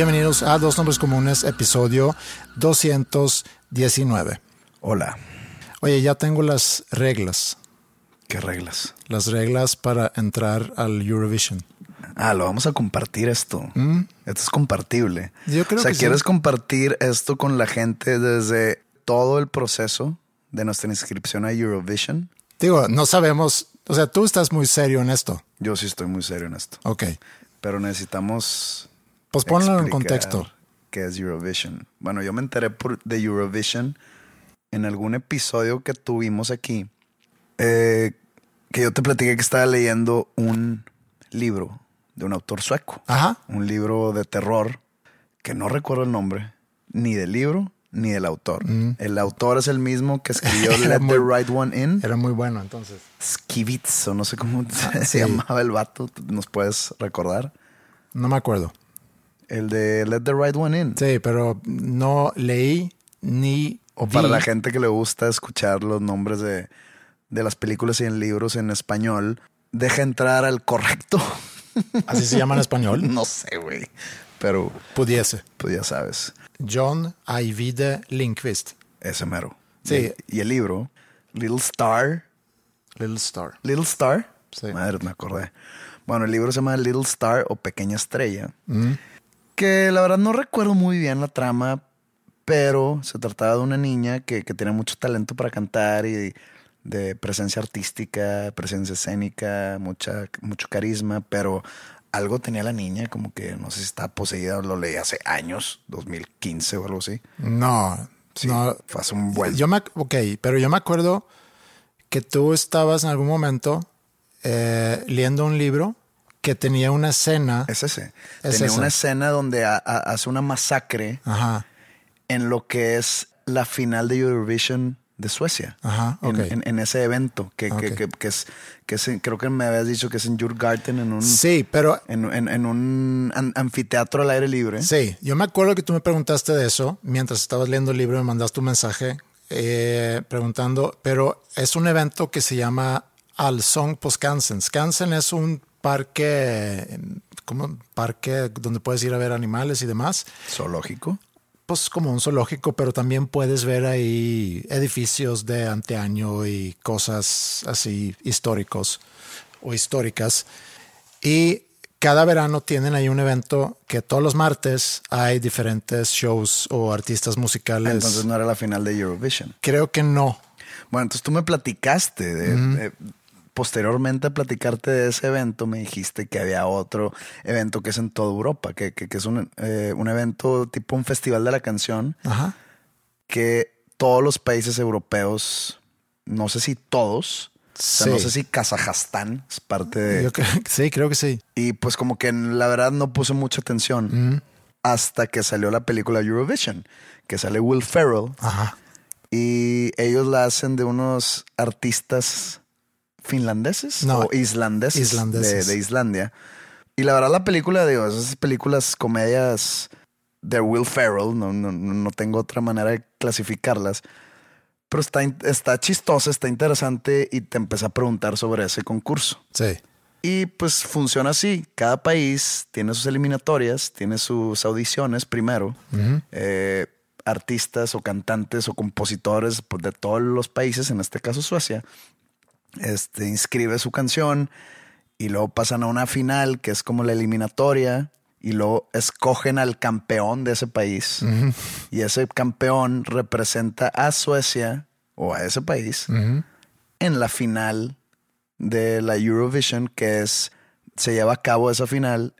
Bienvenidos a Dos Nombres Comunes, episodio 219. Hola. Oye, ya tengo las reglas. ¿Qué reglas? Las reglas para entrar al Eurovision. Ah, lo vamos a compartir esto. Esto es compartible. Yo creo o sea, que sí. ¿quieres compartir esto con la gente desde todo el proceso de nuestra inscripción a Eurovision? Digo, no sabemos. O sea, tú estás muy serio en esto. Yo sí estoy muy serio en esto. Ok. Pero necesitamos Pues ponlo en contexto. ¿Qué es Eurovision? Bueno, yo me enteré por- de Eurovision en algún episodio que tuvimos aquí. eh, que yo te platiqué que estaba leyendo un libro de un autor sueco. Ajá. Un libro de terror que no recuerdo el nombre, ni del libro ni del autor. El autor es el mismo que escribió Mm. Let muy- the Right One In. Era muy bueno, entonces. Skivitz, o no sé cómo se, Ah, sí. se llamaba el vato. ¿Nos puedes recordar? No me acuerdo. El de Let the Right One In. Sí, pero no leí ni. O para la gente que le gusta escuchar los nombres de, de las películas y en libros en español, deja entrar al correcto. Así se llama en español. no sé, güey. Pero, Pudiese. pues ya sabes, John Ajvide Lindqvist. ese mero. Sí. Y, y el libro, Little Star. Little Star. Little Star. Sí. Madre, me acordé. Bueno, el libro se llama Little Star o Pequeña Estrella. Que la verdad no recuerdo muy bien la trama, pero se trataba de una niña que, que tenía mucho talento para cantar y de presencia artística, presencia escénica, mucha, mucho carisma, pero algo tenía la niña, como que no sé si estaba poseída, lo leí hace años, 2015 o algo así. No. Sí, no. fue hace un buen. Yo me, ok, pero yo me acuerdo que tú estabas en algún momento eh, leyendo un libro que tenía una escena. Es ese. Es tenía una escena donde ha- ha- hace una masacre Ajá, en lo que es la final de Eurovision de Suecia. Ajá, En- ok. en, en ese evento, que, que- Ok. que- que es, que es creo que me habías dicho que es en Jurgarten, en un, sí, pero en, un an- anfiteatro al aire libre. sí, yo me acuerdo que tú me preguntaste de eso mientras estabas leyendo el libro, me mandaste un mensaje eh, preguntando, pero es un evento que se llama Allsång på Skansen. Skansen es un parque, como parque donde puedes ir a ver animales y demás. Zoológico. pues como un zoológico, pero también puedes ver ahí edificios de anteaño y cosas así históricos o históricas. Y cada verano tienen ahí un evento que todos los martes hay diferentes shows o artistas musicales. Entonces no era la final de Eurovision. Creo que no. Bueno, entonces tú me platicaste de, de- posteriormente a platicarte de ese evento, me dijiste que había otro evento que es en toda Europa, que, que- que es un, eh, un evento tipo un festival de la canción Ajá. que todos los países europeos, no sé si todos, o sea, no sé si Kazajstán es parte de... Yo creo, sí, creo que sí. Y pues como que la verdad no puse mucha atención hasta que salió la película Eurovision, que sale Will Ferrell Ajá. y ellos la hacen de unos artistas finlandeses No, o islandeses, islandeses. De, de Islandia. Y la verdad la película, digo, esas películas comedias de Will Ferrell, no, no, no tengo otra manera de clasificarlas, Pero está, está chistosa, está interesante y te empecé a preguntar sobre ese concurso. Sí. Y pues funciona así. Cada país tiene sus eliminatorias, tiene sus audiciones primero. Eh, artistas o cantantes o compositores pues, de todos los países, en este caso Suecia, este, inscribe su canción y luego pasan a una final que es como la eliminatoria y luego escogen al campeón de ese país. Y ese campeón representa a Suecia o a ese país en la final de la Eurovision, que es se lleva a cabo esa final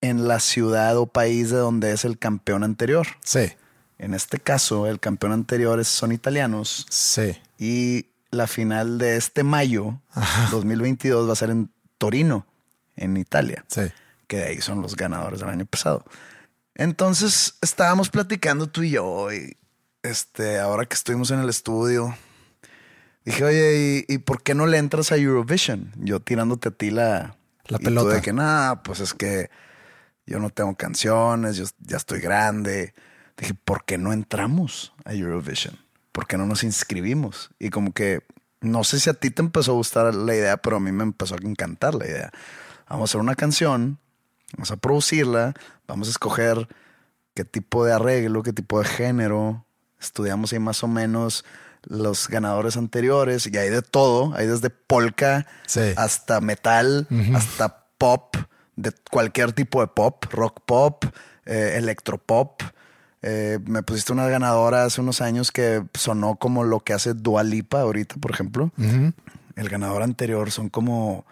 en la ciudad o país de donde es el campeón anterior. Sí. En este caso, el campeón anterior es- son italianos Sí. y la final de este mayo 2022 va a ser en Torino, en Italia, Sí. que de ahí son los ganadores del año pasado. Entonces estábamos platicando tú y yo y este, ahora que estuvimos en el estudio, dije, oye, ¿y, y por qué no le entras a Eurovision? Yo tirándote a ti la, La y tú pelota. de que nada, pues es que yo no tengo canciones, yo ya estoy grande. Dije, ¿por qué no entramos a Eurovision? ¿Por qué no nos inscribimos? Y como que no sé si a ti te empezó a gustar la idea, pero a mí me empezó a encantar la idea. Vamos a hacer una canción, vamos a producirla, vamos a escoger qué tipo de arreglo, qué tipo de género. Estudiamos ahí más o menos los ganadores anteriores y hay de todo, hay desde polka Sí. hasta metal, hasta pop, de cualquier tipo de pop, rock pop, eh, electropop. Eh, me pusiste una ganadora hace unos años que sonó como lo que hace Dua Lipa ahorita, por ejemplo. El ganador anterior son como,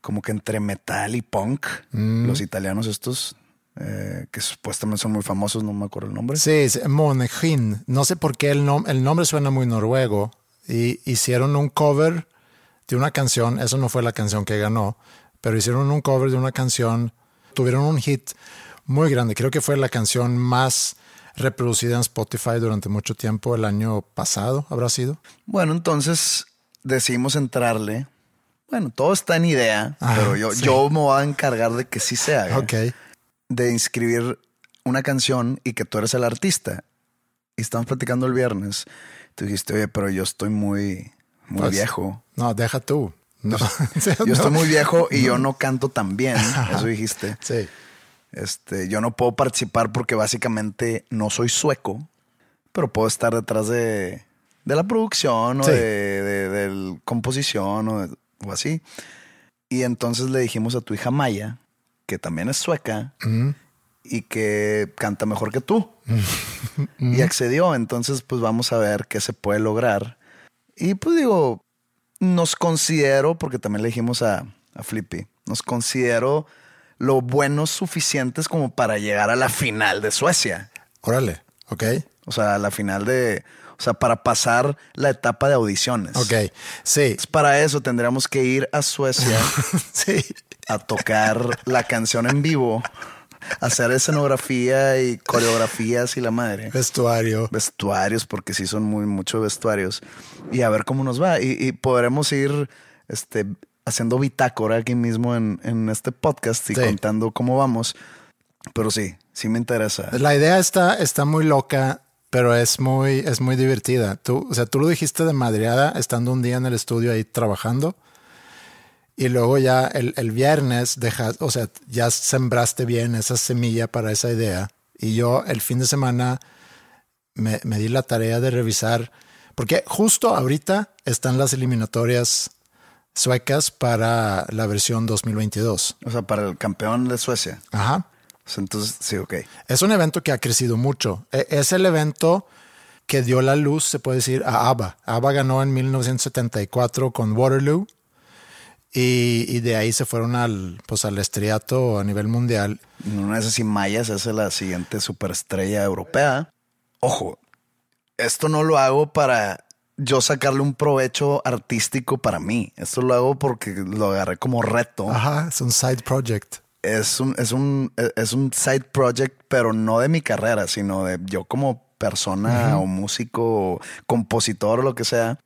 como que entre metal y punk. Los italianos estos, eh, que supuestamente son muy famosos, no me acuerdo el nombre. Sí, sí, Monegin. No sé por qué el, nom- el nombre suena muy noruego. Y hicieron un cover de una canción. Eso no fue la canción que ganó, pero hicieron un cover de una canción. Tuvieron un hit muy grande. Creo que fue la canción más reproducida en Spotify durante mucho tiempo. El año pasado habrá sido. Bueno, entonces decidimos entrarle. Bueno, todo está en idea, Ah, pero yo, sí. yo me voy a encargar de que sí se haga. Ok. De inscribir una canción y que tú eres el artista. Y estamos platicando el viernes. Tú dijiste, oye, pero yo estoy muy, muy Pues, viejo. No, deja tú. No. Yo estoy muy viejo y yo no canto tan bien. Eso dijiste. Sí. Este, yo no puedo participar porque básicamente no soy sueco, pero puedo estar detrás de, de la producción o Sí. de, de- de composición o así. Y entonces le dijimos a tu hija Maya, que también es sueca y que canta mejor que tú. Y accedió. Entonces, pues vamos a ver qué se puede lograr. Y pues digo, nos considero, porque también le dijimos a, a Flippy, nos considero lo buenos suficientes como para llegar a la final de Suecia. Órale. Ok. O sea, a la final de. O sea, para pasar la etapa de audiciones. Ok. Sí. Entonces, para eso tendríamos que ir a Suecia Sí. a tocar la canción en vivo, hacer escenografía y coreografías y la madre. Vestuario. Vestuarios, porque sí son muy muchos vestuarios. Y a ver cómo nos va. Y, y podremos ir este, haciendo bitácora aquí mismo en, en este podcast y Sí. contando cómo vamos. Pero sí, sí me interesa. La idea está, está muy loca, pero es muy, es muy divertida. Tú, o sea, tú lo dijiste de madreada estando un día en el estudio ahí trabajando. Y luego ya el, el viernes dejas, o sea, ya sembraste bien esa semilla para esa idea. Y yo el fin de semana me, me di la tarea de revisar, porque justo ahorita están las eliminatorias suecas para la versión 2022. O sea, para el campeón de Suecia. Ajá. Entonces, sí, ok. Es un evento que ha crecido mucho. E- Es el evento que dio la luz, se puede decir, a ABBA. ABBA ganó en 1974 con Waterloo y, y de ahí se fueron al, pues, al estriato a nivel mundial. No es así, Maya se hace la siguiente superestrella europea. Ojo, esto no lo hago para yo sacarle un provecho artístico para mí. Esto lo hago porque lo agarré como reto. Ajá, es un side project. Es un, es un, es un side project, pero no de mi carrera, sino de yo como persona o músico o compositor o lo que sea.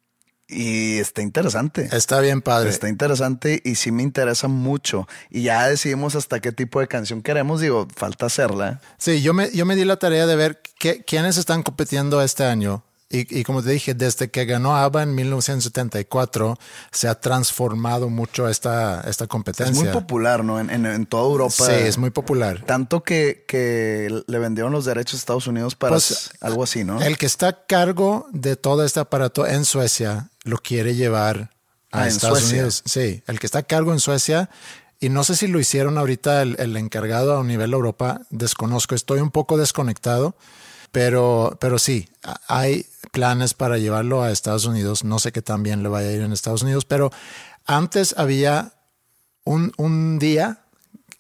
Y está interesante. Está bien padre. Está interesante y sí me interesa mucho. Y ya decidimos hasta qué tipo de canción queremos. Digo, falta hacerla. Sí, yo me, yo me di la tarea de ver qué, quiénes están compitiendo este año Y, y, como te dije, desde que ganó ABBA en 1974, se ha transformado mucho esta, esta competencia. Es muy popular, ¿no? En, en, en toda Europa. Sí, es muy popular. Tanto que, que le vendieron los derechos a Estados Unidos para pues, algo así, ¿no? El que está a cargo de todo este aparato en Suecia lo quiere llevar a ah, Estados Suecia. Unidos. Sí, el que está a cargo en Suecia. Y no sé si lo hicieron ahorita el, el encargado a nivel Europa, desconozco, estoy un poco desconectado, pero, pero sí, hay planes para llevarlo a Estados Unidos. No sé qué tan bien le vaya a ir en Estados Unidos, pero antes había un, un día,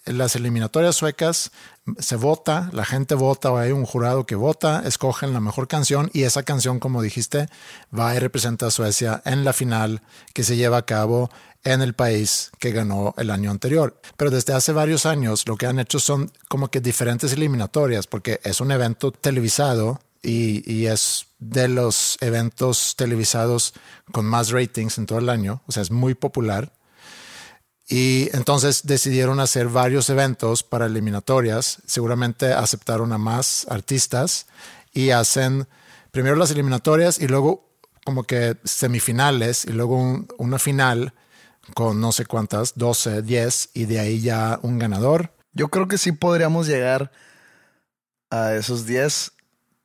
en las eliminatorias suecas, se vota, la gente vota o hay un jurado que vota, escogen la mejor canción y esa canción, como dijiste, va y representa a Suecia en la final que se lleva a cabo en el país que ganó el año anterior. Pero desde hace varios años lo que han hecho son como que diferentes eliminatorias porque es un evento televisado y, y, es de los eventos televisados con más ratings en todo el año, o sea, es muy popular. Y entonces decidieron hacer varios eventos para eliminatorias, seguramente aceptaron a más artistas y hacen primero las eliminatorias y luego como que semifinales y luego un, una final con no sé cuántas, 12, 10 y de ahí ya un ganador. Yo creo que sí podríamos llegar a esos 10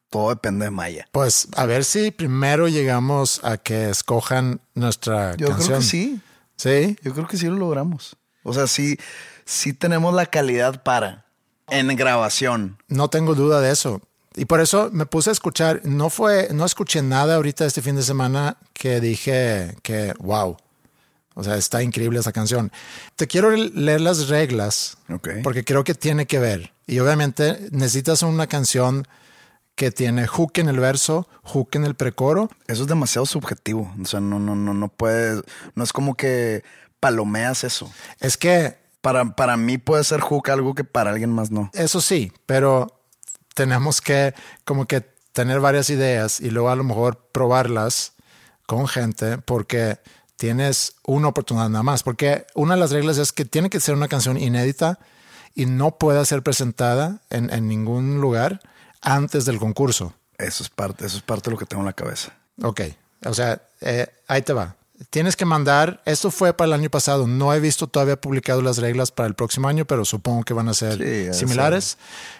todo depende de Maya. Pues a ver si primero llegamos a que escojan nuestra Yo canción. creo que sí. Sí. Yo creo que sí lo logramos. O sea, sí, sí tenemos la calidad para en grabación. No tengo duda de eso. Y por eso me puse a escuchar. No fue, no escuché nada ahorita este fin de semana que dije que wow. O sea, está increíble esa canción. Te quiero leer las reglas okay. porque creo que tiene que ver. Y obviamente necesitas una canción que tiene hook en el verso, hook en el precoro. Eso es demasiado subjetivo. O sea, no, no, no, no puede, no es como que palomeas eso. Es que para, para mí puede ser hook algo que para alguien más no. Eso sí, pero tenemos que como que tener varias ideas y luego a lo mejor probarlas con gente porque tienes una oportunidad nada más. Porque una de las reglas es que tiene que ser una canción inédita y no pueda ser presentada en, en ningún lugar antes del concurso. Eso es parte, eso es parte de lo que tengo en la cabeza. Ok, o sea, eh, ahí te va. Tienes que mandar, esto fue para el año pasado, no he visto todavía publicado las reglas para el próximo año, pero supongo que van a ser sí, similares.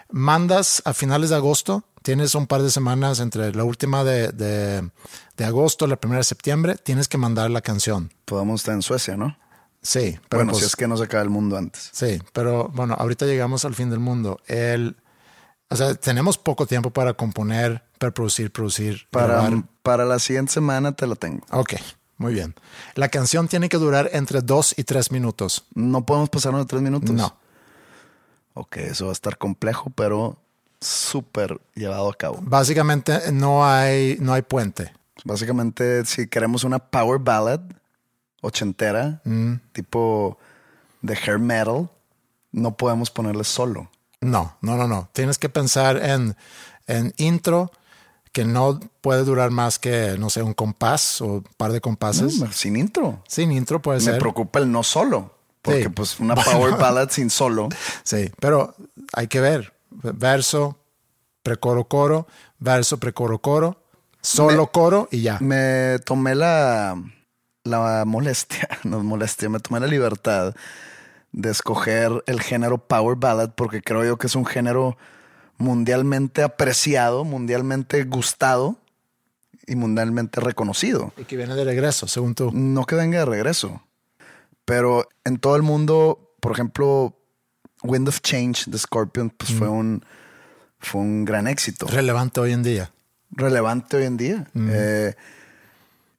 Mandas a finales de agosto, tienes un par de semanas entre la última de, de, de agosto, la primera de septiembre, tienes que mandar la canción. Podemos estar en Suecia, ¿no? Sí, pero bueno, pues, si es que no se acaba el mundo antes. Sí, pero bueno, ahorita llegamos al fin del mundo. El, o sea, tenemos poco tiempo para componer, para producir, producir. Para, grabar. para la siguiente semana te lo tengo. Ok, muy bien. La canción tiene que durar entre dos y tres minutos. No podemos pasarnos de tres minutos. No. Ok, eso va a estar complejo, pero súper llevado a cabo. Básicamente no hay, no hay puente. Básicamente, si queremos una power ballad ochentera, Mm. tipo de hair metal, no podemos ponerle solo. No, no, no, no. Tienes que pensar en, en intro que no puede durar más que, no sé, un compás o un par de compases. No, sin intro. Sin intro puede Me ser. preocupa el no solo. Porque Sí. pues una power ballad sin solo. Sí, pero hay que ver. Verso, precoro, coro, verso, precoro, coro, solo Me- coro y ya. Me tomé la, la molestia, no es molestia, me tomé la libertad de escoger el género Power Ballad porque creo yo que es un género mundialmente apreciado, mundialmente gustado y mundialmente reconocido. Y que viene de regreso, según tú. No que venga de regreso, pero en todo el mundo, por ejemplo, Wind of Change de Scorpion, pues fue un fue un gran éxito Relevante hoy en día. Relevante hoy en día. Eh,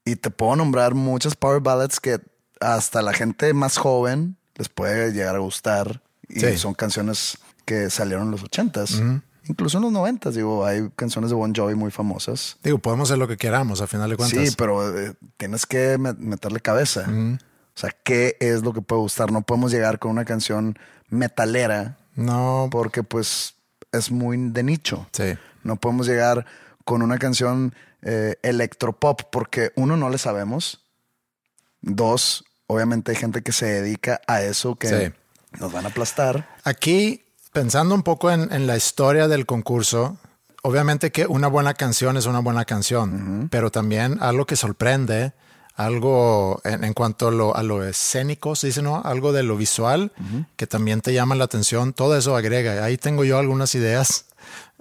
y te puedo nombrar muchas power ballads que hasta la gente más joven les puede llegar a gustar. Y Sí. son canciones que salieron en los ochentas. Incluso en los noventas, digo, hay canciones de Bon Jovi muy famosas. Digo, podemos hacer lo que queramos, a final de cuentas. Sí, pero eh, tienes que me- meterle cabeza. O sea, ¿qué es lo que puede gustar? No podemos llegar con una canción metalera No, porque pues es muy de nicho. sí. No podemos llegar con una canción eh, electropop porque uno no le sabemos. Dos, obviamente hay gente que se dedica a eso que Sí. nos van a aplastar. Aquí, pensando un poco en, en la historia del concurso, obviamente que una buena canción es una buena canción, pero también algo que sorprende, algo en, en cuanto a lo, a lo, escénico, se dice, ¿no? Algo de lo visual que también te llama la atención, todo eso agrega. Ahí tengo yo algunas ideas,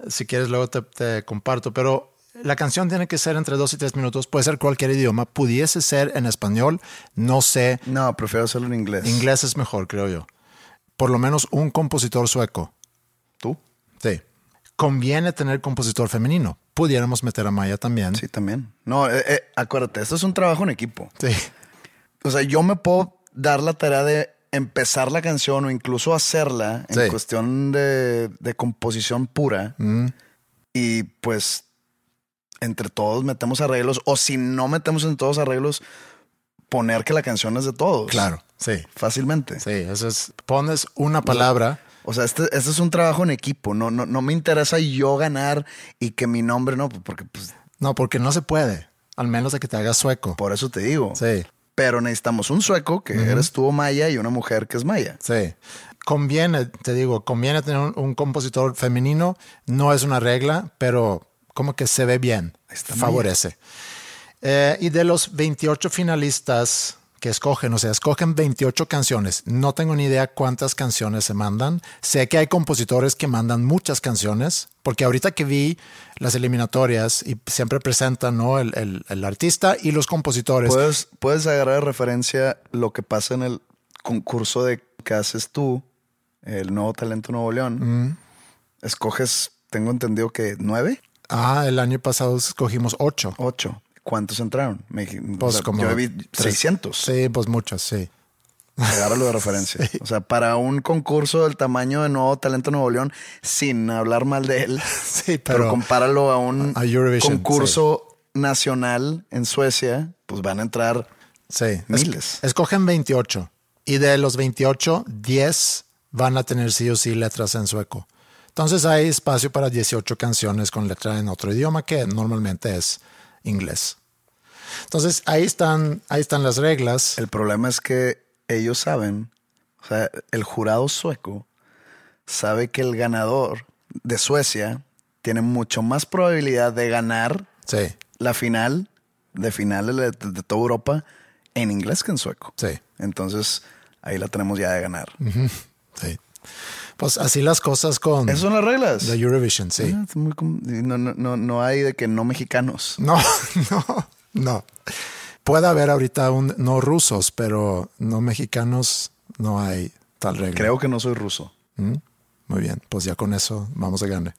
si quieres luego te, te comparto, pero la canción tiene que ser entre dos y tres minutos, puede ser cualquier idioma, pudiese ser en español, no sé. No, prefiero hacerlo en inglés. Inglés es mejor, creo yo. Por lo menos un compositor sueco. ¿Tú? Sí. Conviene tener compositor femenino. Pudiéramos meter a Maya también. Sí, también. No, eh, eh, acuérdate, esto es un trabajo en equipo. Sí. O sea, yo me puedo dar la tarea de empezar la canción o incluso hacerla en Sí. cuestión de, de composición pura. Mm, Y pues entre todos metemos arreglos. O si no metemos en todos arreglos, poner que la canción es de todos. claro. Sí. Fácilmente. Sí, eso es. Pones una palabra. O sea, este, este es un trabajo en equipo. No, no, no me interesa yo ganar y que mi nombre no, porque pues No, porque no se puede. Al menos de que te hagas sueco. por eso te digo. Sí, Pero necesitamos un sueco que eres tú Maya y una mujer que es Maya. sí. Conviene, te digo, conviene tener un, un compositor femenino. No es una regla, pero como que se ve bien. está Favorece. Eh, y de los 28 finalistas que escogen, o sea, escogen 28 canciones. No tengo ni idea cuántas canciones se mandan. Sé que hay compositores que mandan muchas canciones, porque ahorita que vi las eliminatorias y siempre presentan ¿no? el, el- el artista y los compositores. Puedes, puedes agarrar de referencia lo que pasa en el concurso de que haces tú, el nuevo talento Nuevo León. Escoges, tengo entendido que nueve, Ah, el año pasado escogimos 8. ocho. ¿Cuántos entraron? Me dij- o Pues sea, como yo vi tres- 600. Sí, pues muchos, sí. Agárralo de referencia. O sea, para un concurso del tamaño de Nuevo Talento Nuevo León, sin hablar mal de él, Sí, pero, pero, compáralo a un A concurso nacional en Suecia, pues van a entrar sí. Es- miles. escogen 28. Y de los 28, 10 van a tener sí o sí letras en sueco. Entonces hay espacio para 18 canciones con letra en otro idioma que normalmente es inglés. Entonces ahí están, ahí están las reglas. El problema es que ellos saben, o sea, el jurado sueco sabe que el ganador de Suecia tiene mucho más probabilidad de ganar Sí, la final de finales de, de toda Europa en inglés que en sueco. sí, Entonces, ahí la tenemos ya de ganar. sí. Pues así las cosas con Esas son las reglas. la Eurovision, sí. Ah, no, no, no, no hay de que no mexicanos. No, no, no. Puede haber ahorita un no rusos, pero no mexicanos, no hay tal regla. Creo que no soy ruso. ¿Mm? Muy bien, pues ya con eso vamos a gane.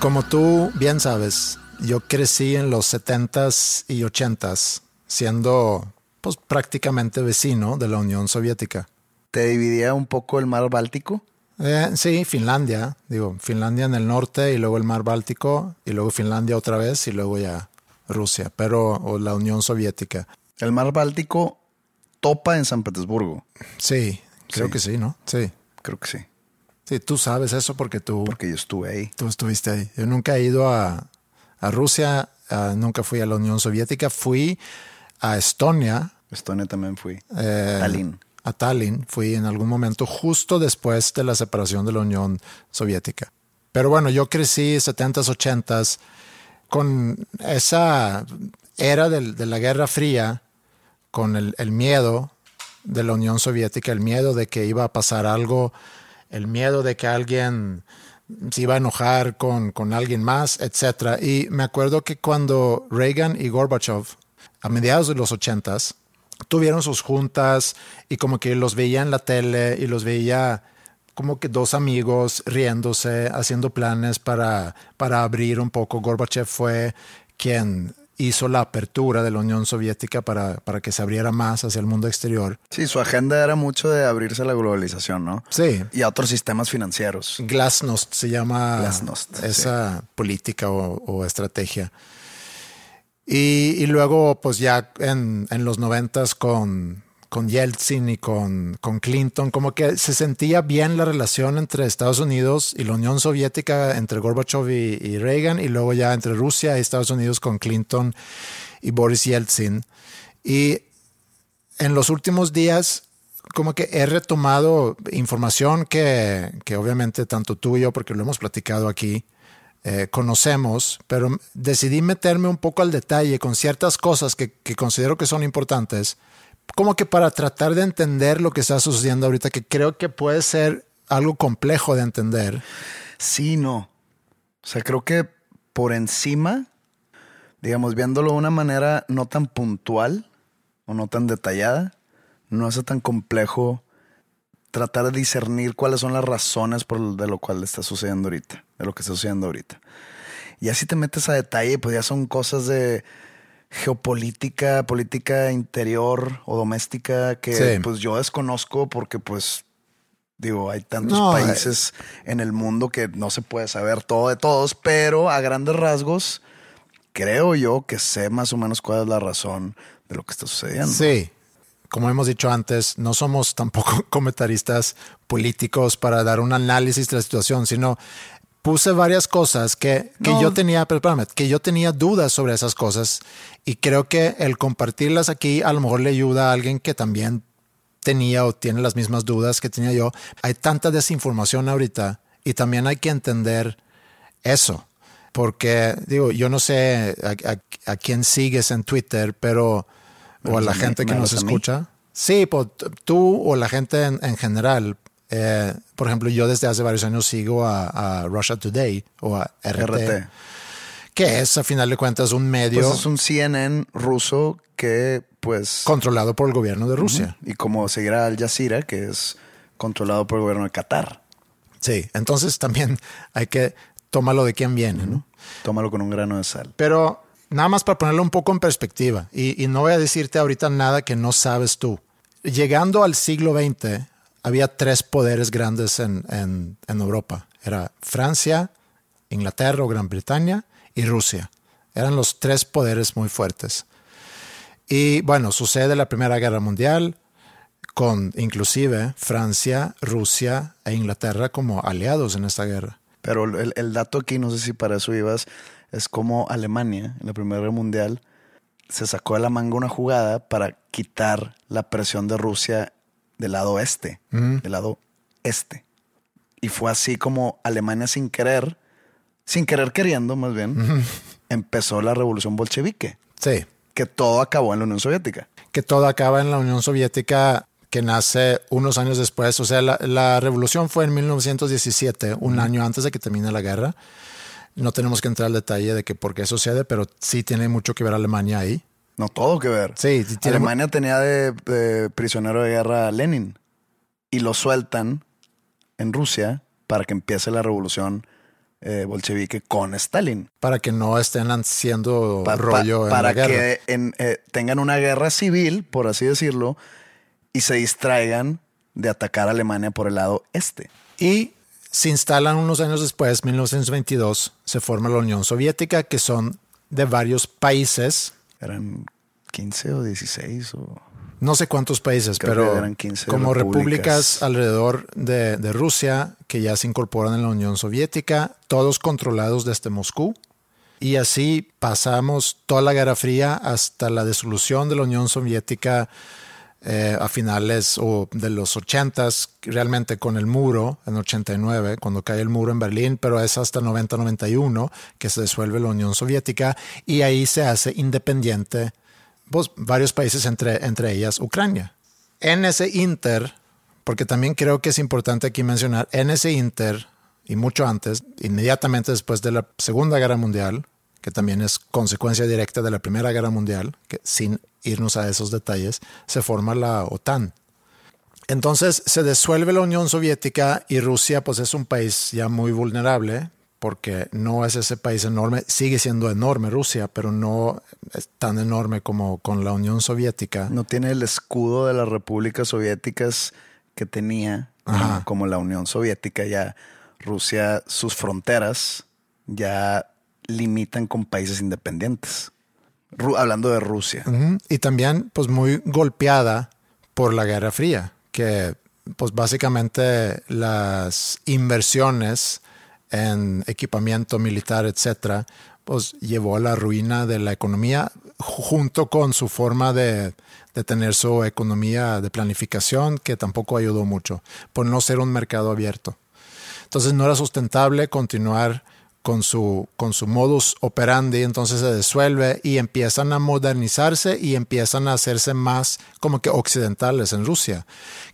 Como tú bien sabes, yo crecí en los 70s y 80s siendo pues prácticamente vecino de la Unión Soviética. ¿Te dividía un poco el mar Báltico? Eh, sí, Finlandia, digo, Finlandia en el norte y luego el mar Báltico y luego Finlandia otra vez y luego ya Rusia, pero o la Unión Soviética. El mar Báltico topa en San Petersburgo. Sí, creo Sí. que sí, ¿no? Sí. Creo que sí, Sí, tú sabes eso porque tú, porque yo estuve ahí. tú estuviste ahí. Yo nunca he ido a, a Rusia, ah, nunca fui a la Unión Soviética, fui a Estonia, Estonia también fui. eh, Tallinn. a Tallinn, fui en algún momento justo después de la separación de la Unión Soviética. Pero bueno, yo crecí 70s, 80s con esa era del- de la Guerra Fría, con el, el miedo de la Unión Soviética, el miedo de que iba a pasar algo, el miedo de que alguien se iba a enojar con, con alguien más, etc. Y me acuerdo que cuando Reagan y Gorbachev, a mediados de los 80s, tuvieron sus juntas y como que los veía en la tele y los veía como que dos amigos riéndose, haciendo planes para, para abrir un poco. Gorbachev fue quien hizo la apertura de la Unión Soviética para, para que se abriera más hacia el mundo exterior. Sí, su agenda era mucho de abrirse a la globalización, ¿no? Sí, Y a otros sistemas financieros. Glasnost se llama Glasnost, esa política o, o estrategia. Y, y luego, pues ya en, en los noventas con, con Yeltsin y con, con Clinton, como que se sentía bien la relación entre Estados Unidos y la Unión Soviética, entre Gorbachev y, y Reagan, y luego ya entre Rusia y Estados Unidos con Clinton y Boris Yeltsin. Y en los últimos días, como que he retomado información que, que obviamente tanto tú y yo, porque lo hemos platicado aquí, eh, conocemos, pero decidí meterme un poco al detalle con ciertas cosas que, que, considero que son importantes, como que para tratar de entender lo que está sucediendo ahorita, que creo que puede ser algo complejo de entender. Sí, no. O sea, creo que por encima, digamos, viéndolo de una manera no tan puntual o no tan detallada, no hace tan complejo tratar de discernir cuáles son las razones por de lo cual está sucediendo ahorita, de lo que está sucediendo ahorita. Y así te metes a detalle, pues ya son cosas de geopolítica, política interior o doméstica que pues yo desconozco porque pues digo, hay tantos países en el mundo que no se puede saber todo de todos, pero a grandes rasgos creo yo que sé más o menos cuál es la razón de lo que está sucediendo. Sí, como hemos dicho antes, no somos tampoco comentaristas políticos para dar un análisis de la situación, sino puse varias cosas que, yo tenía, pero que yo tenía dudas sobre esas cosas y creo que el compartirlas aquí a lo mejor le ayuda a alguien que también tenía o tiene las mismas dudas que tenía yo. Hay tanta desinformación ahorita y también hay que entender eso. Porque, digo, yo no sé a quién sigues en Twitter, pero o a la gente que nos escucha. Sí, pues, tú o la gente en, general. Eh, por ejemplo, yo desde hace varios años sigo a, Russia Today o a RT, que es a final de cuentas un medio. Pues es un CNN ruso que, pues. Controlado por el gobierno de Rusia. Y como seguirá Al Jazeera, que es controlado por el gobierno de Qatar. Sí, entonces también hay que tomarlo de quién viene, ¿no? Tómalo con un grano de sal. Pero nada más para ponerlo un poco en perspectiva, y, no voy a decirte ahorita nada que no sabes tú. Llegando al siglo XX, había tres poderes grandes en, Europa. Era Francia, Inglaterra o Gran Bretaña y Rusia. Eran los tres poderes muy fuertes. Y bueno, sucede la Primera Guerra Mundial con inclusive Francia, Rusia e Inglaterra como aliados en esta guerra. Pero el, el dato aquí, no sé si para eso ibas, es como Alemania en la Primera Guerra Mundial se sacó de la manga una jugada para quitar la presión de Rusia del lado este, del lado este. Y fue así como Alemania sin querer, sin querer queriendo más bien, empezó la revolución bolchevique. Sí. Que todo acabó en la Unión Soviética. Que todo acaba en la Unión Soviética que nace unos años después. O sea, la, revolución fue en 1917, un año antes de que termine la guerra. No tenemos que entrar al detalle de que por qué sucede, pero sí tiene mucho que ver Alemania ahí. No, todo que ver. Sí, Alemania tenía de, prisionero de guerra a Lenin y lo sueltan en Rusia para que empiece la revolución eh, bolchevique con Stalin. Para que no estén haciendo rollo en para la guerra. que eh, tengan una guerra civil, por así decirlo, y se distraigan de atacar a Alemania por el lado este. Y se instalan unos años después, 1922, se forma la Unión Soviética, que son de varios países. Eran 15 o 16 o... No sé cuántos países, pero eran 15 como repúblicas, alrededor de, de, Rusia que ya se incorporan en la Unión Soviética, todos controlados desde Moscú. Y así pasamos toda la Guerra Fría hasta la disolución de la Unión Soviética eh, a finales o de los 80 realmente con el muro en 89, cuando cae el muro en Berlín, pero es hasta 90-91 que se disuelve la Unión Soviética y ahí se hace independiente pues, varios países, entre, entre ellas Ucrania. En ese inter, porque también creo que es importante aquí mencionar, en ese inter y mucho antes, inmediatamente después de la Segunda Guerra Mundial, que también es consecuencia directa de la Primera Guerra Mundial, que sin irnos a esos detalles, se forma la OTAN. Entonces se disuelve la Unión Soviética y Rusia pues es un país ya muy vulnerable porque no es ese país enorme, sigue siendo enorme Rusia, pero no es tan enorme como con la Unión Soviética. No tiene el escudo de las repúblicas soviéticas que tenía como la Unión Soviética, ya Rusia, sus fronteras ya limitan con países independientes. hablando de Rusia. Y también, pues, muy golpeada por la Guerra Fría, que, pues, básicamente las inversiones en equipamiento militar, etcétera, pues llevó a la ruina de la economía junto con su forma de, de, tener su economía de planificación, que tampoco ayudó mucho, por no ser un mercado abierto. Entonces no era sustentable continuar con su, con modus operandi, entonces se disuelve y empiezan a modernizarse y empiezan a hacerse más como que occidentales en Rusia,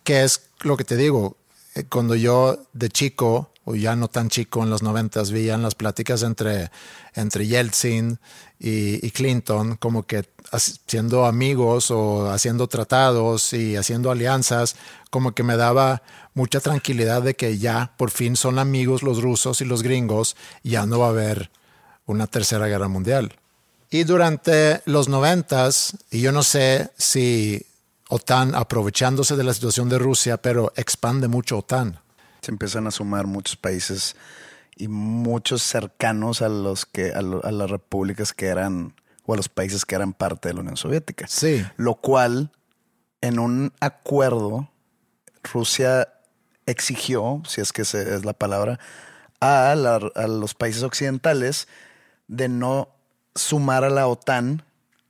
que es lo que te digo, eh, cuando yo de chico, o ya no tan chico en los noventas, veían las pláticas entre, entre Yeltsin y, y, Clinton, como que siendo amigos o haciendo tratados y haciendo alianzas, como que me daba mucha tranquilidad de que ya por fin son amigos los rusos y los gringos, ya no va a haber una tercera guerra mundial. Y durante los noventas, y yo no sé si OTAN aprovechándose de la situación de Rusia, pero expande mucho OTAN. Se empiezan a sumar muchos países y muchos cercanos a los que a, las repúblicas que eran o a los países que eran parte de la Unión Soviética. Sí. Lo cual en un acuerdo Rusia exigió, si es que es la palabra, a, los países occidentales de no sumar a la OTAN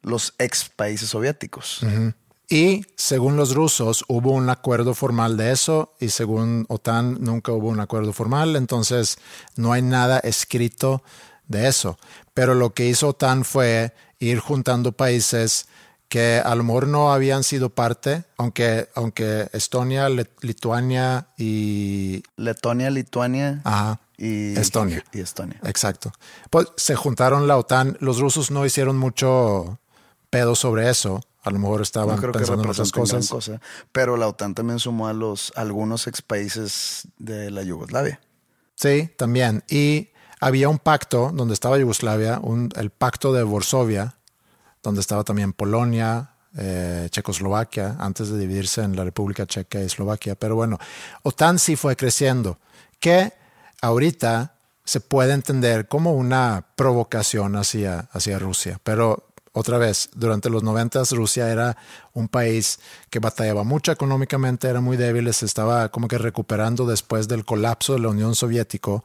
los ex países soviéticos. Y según los rusos hubo un acuerdo formal de eso y según OTAN nunca hubo un acuerdo formal, entonces no hay nada escrito de eso. Pero lo que hizo OTAN fue ir juntando países que a lo mejor no habían sido parte, aunque, aunque Estonia, Lituania y... Letonia, Lituania. Y Estonia. Y Estonia. Exacto. Pues se juntaron la OTAN. Los rusos no hicieron mucho pedo sobre eso a lo mejor estaban pensando en otras cosas. pero la OTAN también sumó a los algunos ex países de la Yugoslavia. Sí, también. Y había un pacto donde estaba Yugoslavia, el pacto de Varsovia, donde estaba también Polonia, eh, Checoslovaquia, antes de dividirse en la República Checa y Eslovaquia. Pero bueno, OTAN sí fue creciendo, que ahorita se puede entender como una provocación hacia, hacia Rusia, pero otra vez, durante los 90 Rusia era un país que batallaba mucho económicamente, era muy débil, se estaba como que recuperando después del colapso de la Unión Soviética.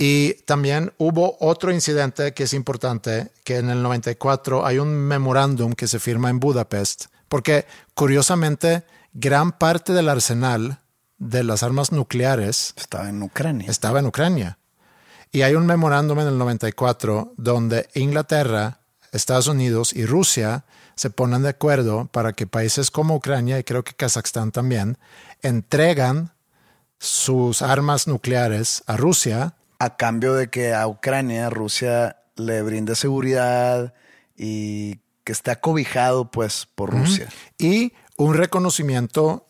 Y también hubo otro incidente que es importante, que en el 94 hay un memorándum que se firma en Budapest, porque curiosamente gran parte del arsenal de las armas nucleares estaba en Ucrania. Estaba en Ucrania. Y hay un memorándum en el 94 donde Inglaterra Estados Unidos y Rusia se ponen de acuerdo para que países como Ucrania y creo que Kazajstán también entregan sus armas nucleares a Rusia. A cambio de que a Ucrania Rusia le brinde seguridad y que esté acobijado pues por Rusia. Y un reconocimiento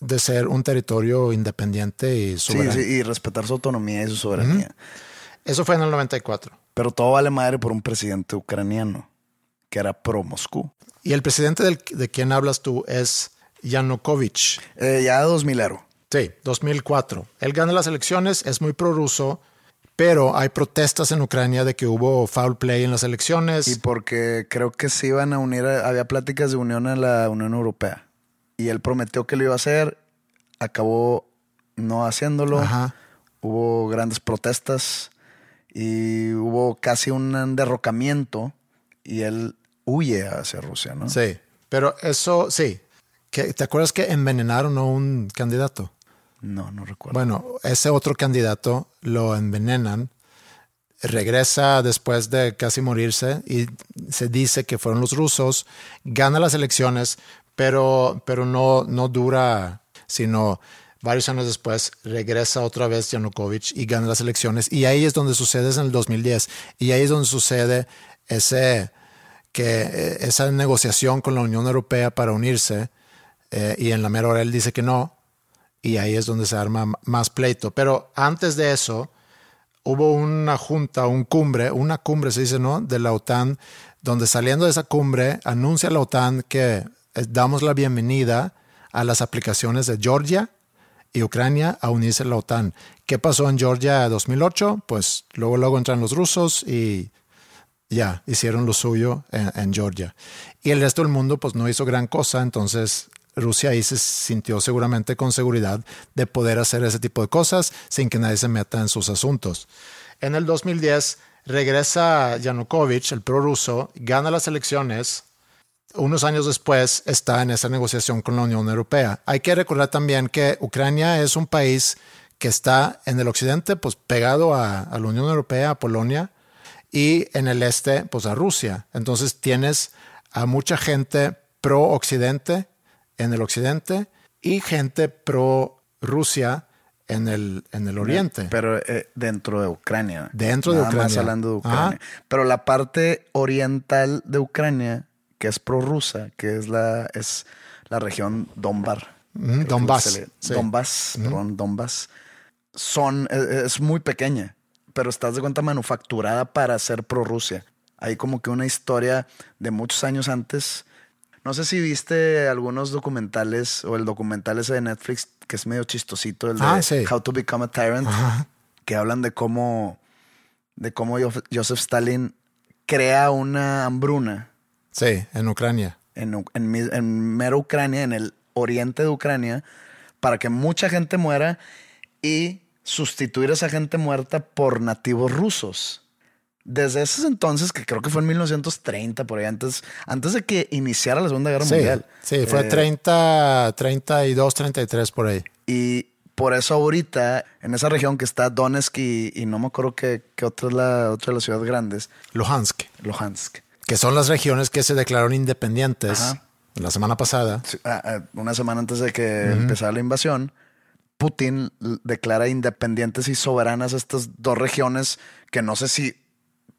de ser un territorio independiente y soberano. Sí, sí, y respetar su autonomía y su soberanía. Eso fue en el 94. Pero todo vale madre por un presidente ucraniano que era pro Moscú. ¿Y el presidente de quien hablas tú es Yanukovych? Eh, ya 2000 ero. Sí, 2004. Él gana las elecciones, es muy prorruso, pero hay protestas en Ucrania de que hubo foul play en las elecciones. Y porque creo que se iban a unir, había pláticas de unión a la Unión Europea. Y él prometió que lo iba a hacer, acabó no haciéndolo. Ajá. Hubo grandes protestas y hubo casi un derrocamiento y él huye hacia Rusia, ¿no? Sí, pero eso sí. ¿Te acuerdas que envenenaron a un candidato? No, no recuerdo. Bueno, ese otro candidato lo envenenan, regresa después de casi morirse y se dice que fueron los rusos, gana las elecciones, pero, pero no, no dura, sino varios años después regresa otra vez Yanukovych y gana las elecciones. Y ahí es donde sucede, es en el 2010, y ahí es donde sucede ese, que, eh, esa negociación con la Unión Europea para unirse, eh, y en la mera hora él dice que no, y ahí es donde se arma más pleito. Pero antes de eso, hubo una junta, un cumbre, una cumbre se dice, ¿no? De la OTAN, donde saliendo de esa cumbre anuncia la OTAN que eh, damos la bienvenida a las aplicaciones de Georgia y Ucrania a unirse a la OTAN. ¿Qué pasó en Georgia en 2008? Pues luego, luego entran los rusos y ya hicieron lo suyo en, Georgia. Y el resto del mundo pues no hizo gran cosa, entonces Rusia ahí se sintió seguramente con seguridad de poder hacer ese tipo de cosas sin que nadie se meta en sus asuntos. En el 2010 regresa Yanukovych, el prorruso, gana las elecciones. Unos años después está en esa negociación con la Unión Europea. Hay que recordar también que Ucrania es un país que está en el occidente, pues pegado a, a la Unión Europea, a Polonia, y en el este, pues a Rusia. Entonces tienes a mucha gente pro occidente en el occidente y gente pro Rusia en el, en el oriente. Pero eh, dentro de Ucrania. Dentro de Ucrania. Más hablando de Ucrania. Pero la parte oriental de Ucrania, que es prorrusa, que es la, es la región Donbar. Mm, Donbass, se le- sí. Donbass, perdón, Donbass. Son, es, es muy pequeña, pero estás de cuenta manufacturada para ser prorrusia. Hay como que una historia de muchos años antes. No sé si viste algunos documentales o el documental ese de Netflix que es medio chistosito, el de Ah, sí. How to Become a Tyrant, Ajá. que hablan de cómo, de cómo Joseph Stalin crea una hambruna Sí, en Ucrania. en, en, en mero Ucrania, en el oriente de Ucrania, para que mucha gente muera y sustituir a esa gente muerta por nativos rusos. Desde ese entonces, que creo que fue en 1930, por ahí, antes, antes de que iniciara la Segunda Guerra Sí, Mundial. sí, fue Eh, 30, 32, 33 por ahí. Y por eso ahorita, en esa región que está Donetsk y, y no me acuerdo qué, qué otra es la otra de las ciudades grandes, Luhansk, Luhansk. que son las regiones que se declararon independientes Ajá. la semana pasada. Sí, ah, ah, una semana antes de que empezara la invasión, Putin declara independientes y soberanas estas dos regiones que no sé si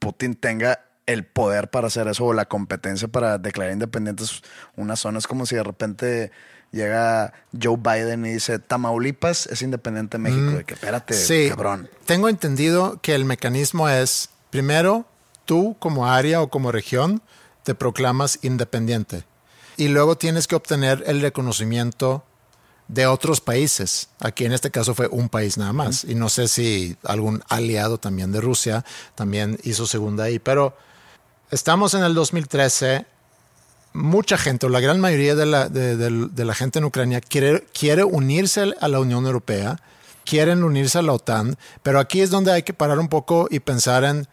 Putin tenga el poder para hacer eso o la competencia para declarar independientes una zona. Es como si de repente llega Joe Biden y dice Tamaulipas es independiente de México. De que espérate, Sí, cabrón. tengo entendido que el mecanismo es, primero, tú como área o como región te proclamas independiente y luego tienes que obtener el reconocimiento de otros países. Aquí en este caso fue un país nada más. Y no sé si algún aliado también de Rusia también hizo segunda ahí, pero estamos en el 2013 mucha gente, o la gran mayoría de la, de, de- de la gente en Ucrania quiere, quiere unirse a la Unión Europea, quieren unirse a la OTAN, pero aquí es donde hay que parar un poco y pensar en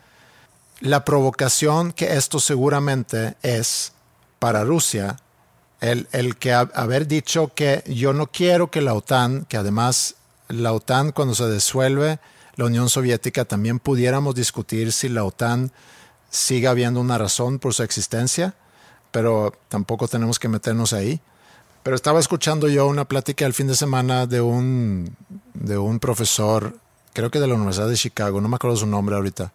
la provocación que esto seguramente es para Rusia, el, el que ha- haber dicho que yo no quiero que la OTAN, que además la OTAN cuando se disuelve la Unión Soviética también pudiéramos discutir si la OTAN sigue habiendo una razón por su existencia, pero tampoco tenemos que meternos ahí. Pero estaba escuchando yo una plática el fin de semana de un, de un profesor, creo que de la Universidad de Chicago, no me acuerdo su nombre ahorita,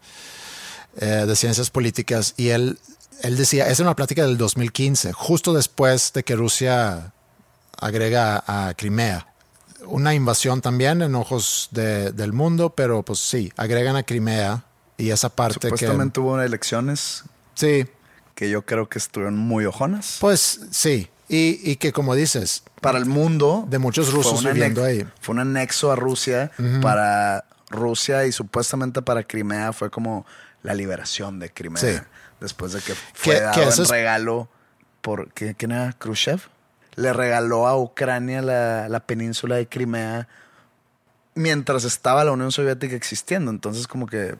eh, de ciencias políticas, y él, él decía, es una plática del 2015, justo después de que Rusia agrega a Crimea. Una invasión también en ojos de- del mundo, pero pues sí, agregan a Crimea y esa parte que... Supuestamente hubo elecciones Sí, que yo creo que estuvieron muy ojonas. pues sí, y, y que como dices, para el mundo. De muchos rusos viviendo ahí. Fue un anexo a Rusia para Rusia y supuestamente para Crimea fue como la liberación de Crimea. Sí. Después de que fue dado que en regalo por. ¿qué- ¿Quién era? ¿Khrushchev? Le regaló a Ucrania la, la península de Crimea mientras estaba la Unión Soviética existiendo. Entonces, como que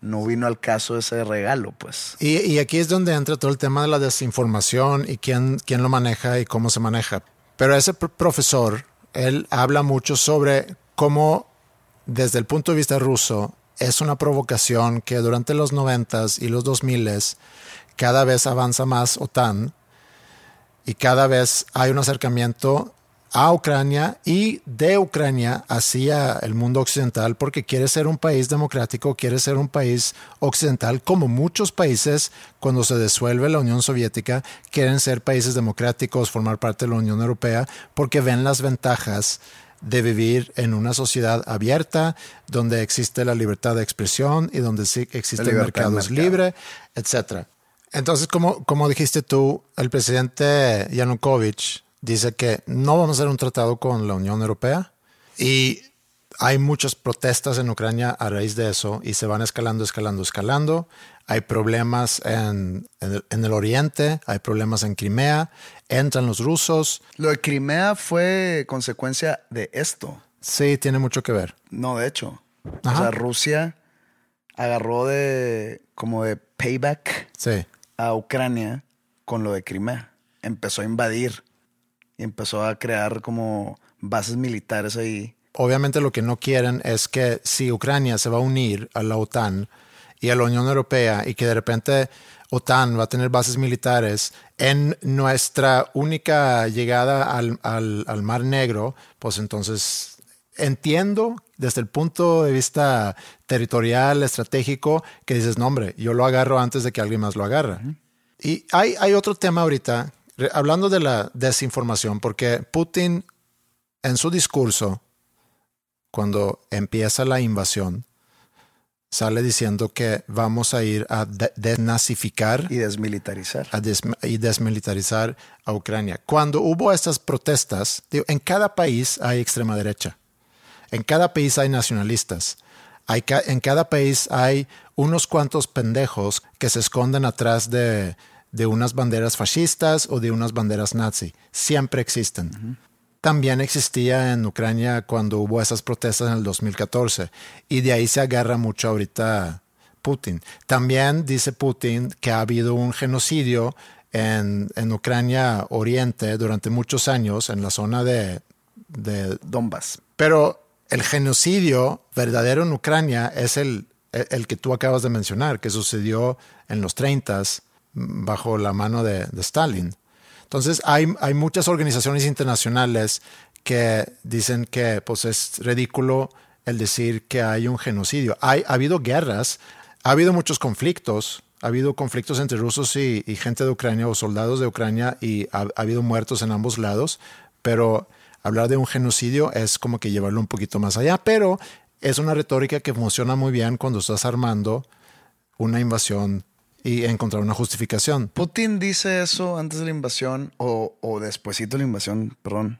no vino al caso ese regalo, pues. Y, y aquí es donde entra todo el tema de la desinformación y quién, quién lo maneja y cómo se maneja. Pero ese pr- profesor, él habla mucho sobre cómo, desde el punto de vista ruso, es una provocación que durante los noventas y los dos miles cada vez avanza más OTAN y cada vez hay un acercamiento a Ucrania y de Ucrania hacia el mundo occidental porque quiere ser un país democrático, quiere ser un país occidental como muchos países cuando se disuelve la Unión Soviética quieren ser países democráticos, formar parte de la Unión Europea porque ven las ventajas de vivir en una sociedad abierta donde existe la libertad de expresión y donde sí existe La el libertad de mercado es mercado. libre, etcétera. Entonces, como, como dijiste tú, el presidente Yanukovych dice que no vamos a hacer un tratado con la Unión Europea y hay muchas protestas en Ucrania a raíz de eso y se van escalando, escalando, escalando. Hay problemas en, en el oriente, hay problemas en Crimea, entran los rusos. Lo de Crimea fue consecuencia de esto. Sí, tiene mucho que ver. No, de hecho. O sea, Rusia agarró de como de payback Sí. a Ucrania con lo de Crimea. Empezó a invadir y empezó a crear como bases militares ahí. Obviamente lo que no quieren es que si Ucrania se va a unir a la OTAN y a la Unión Europea y que de repente OTAN va a tener bases militares en nuestra única llegada al, al- al Mar Negro, pues entonces entiendo desde el punto de vista territorial, estratégico, que dices, no hombre, yo lo agarro antes de que alguien más lo agarre. Y hay, hay otro tema ahorita, hablando de la desinformación, porque Putin en su discurso, cuando empieza la invasión, sale diciendo que vamos a ir a de- desnazificar y desmilitarizar. a des- y desmilitarizar a Ucrania. Cuando hubo estas protestas, digo, en cada país hay extrema derecha, en cada país hay nacionalistas, hay ca- en cada país hay unos cuantos pendejos que se esconden atrás de, de unas banderas fascistas o de unas banderas nazi. Siempre existen. También existía en Ucrania cuando hubo esas protestas en el 2014 y de ahí se agarra mucho ahorita Putin. También dice Putin que ha habido un genocidio en, en Ucrania Oriente durante muchos años en la zona de, de Donbass. pero el genocidio verdadero en Ucrania es el, el- el que tú acabas de mencionar, que sucedió en los 30 bajo la mano de, de Stalin. Entonces hay, hay muchas organizaciones internacionales que dicen que pues, es ridículo el decir que hay un genocidio. Hay, ha habido guerras, ha habido muchos conflictos, ha habido conflictos entre rusos y, gente de Ucrania o soldados de Ucrania y ha, ha habido muertos en ambos lados, pero hablar de un genocidio es como que llevarlo un poquito más allá, pero es una retórica que funciona muy bien cuando estás armando una invasión y encontrar una justificación. Putin dice eso antes de la invasión o, o de la invasión, perdón,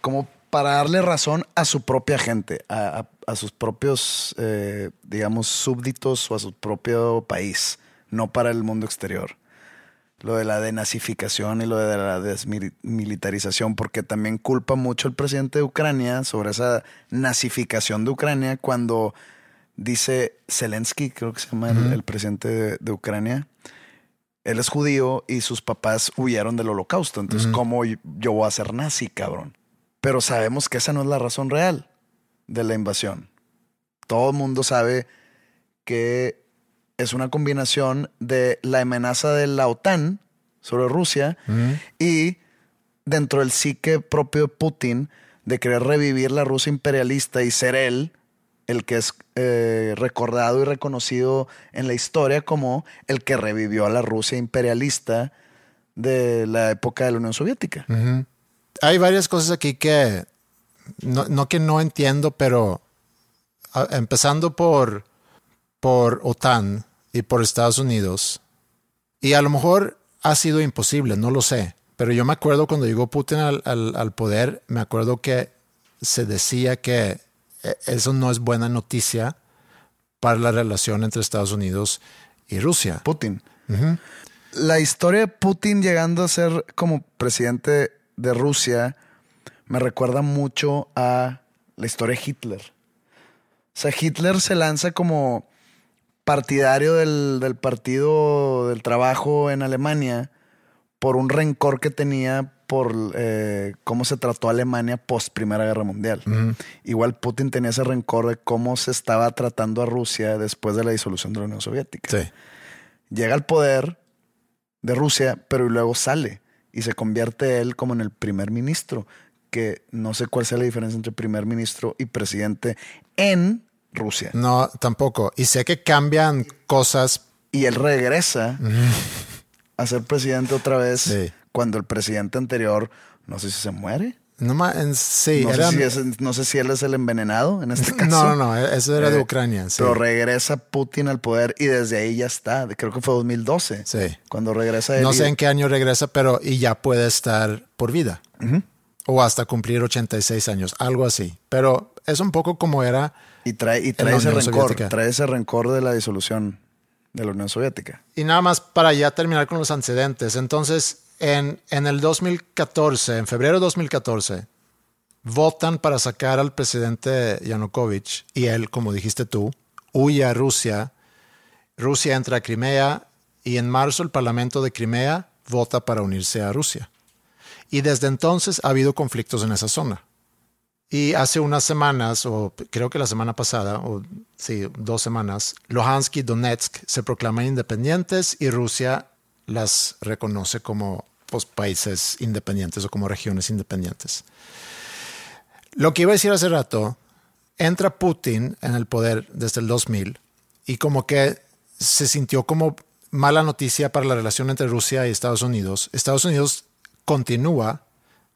como para darle razón a su propia gente, a, a- a sus propios, eh, digamos, súbditos o a su propio país, no para el mundo exterior. Lo de la denazificación y lo de la desmilitarización, porque también culpa mucho el presidente de Ucrania sobre esa nazificación de Ucrania cuando dice Zelensky, creo que se llama el- el, presidente de, de Ucrania, él es judío y sus papás huyeron del holocausto. Entonces, ¿cómo yo- yo voy a ser nazi, cabrón? Pero sabemos que esa no es la razón real de la invasión. Todo el mundo sabe que es una combinación de la amenaza de la OTAN sobre Rusia y dentro del psique propio de Putin de querer revivir la Rusia imperialista y ser él el que es eh, recordado y reconocido en la historia como el que revivió a la Rusia imperialista de la época de la Unión Soviética. Hay varias cosas aquí que no, que no entiendo, pero empezando por, por OTAN y por Estados Unidos, y a lo mejor ha sido imposible, no lo sé, pero yo me acuerdo cuando llegó Putin al, al- al poder, me acuerdo que se decía que eso no es buena noticia para la relación entre Estados Unidos y Rusia. Putin. La historia de Putin llegando a ser como presidente de Rusia me recuerda mucho a la historia de Hitler. O sea, Hitler se lanza como partidario del, del Partido del Trabajo en Alemania por un rencor que tenía por eh, cómo se trató Alemania post Primera Guerra Mundial. Igual Putin tenía ese rencor de cómo se estaba tratando a Rusia después de la disolución de la Unión Soviética Sí. llega al poder de Rusia, pero luego sale y se convierte él como en el primer ministro, que no sé cuál sea la diferencia entre primer ministro y presidente en Rusia. No, tampoco. Y sé que cambian cosas Y él regresa a ser presidente otra vez Sí. Cuando el presidente anterior, no sé si se muere. No, sí, No, sé si es- no sé si él es el envenenado en este caso. no, no, no, eso era de Eh, Ucrania. Sí. Pero regresa Putin al poder y desde ahí ya está. Creo que fue 2012. Sí. Cuando regresa él. No y- sé en qué año regresa, pero y ya puede estar por vida. O hasta cumplir 86 años, algo así. Pero es un poco como era. Y trae, y trae ese rencor, Soviética. trae ese rencor de la disolución de la Unión Soviética. Y nada más para ya terminar con los antecedentes. Entonces, en, en el 2014, en febrero de 2014, votan para sacar al presidente Yanukovych y él, como dijiste tú, huye a Rusia Rusia entra a Crimea y en marzo el Parlamento de Crimea vota para unirse a Rusia. Y desde entonces ha habido conflictos en esa zona. Y hace unas semanas, o creo que la semana pasada, o sí, dos semanas, Luhansk y Donetsk se proclaman independientes y Rusia las reconoce como pues, países independientes o como regiones independientes. Lo que iba a decir hace rato, entra Putin en el poder desde el 2000 y como que se sintió como mala noticia para la relación entre Rusia y Estados Unidos. Estados Unidos continúa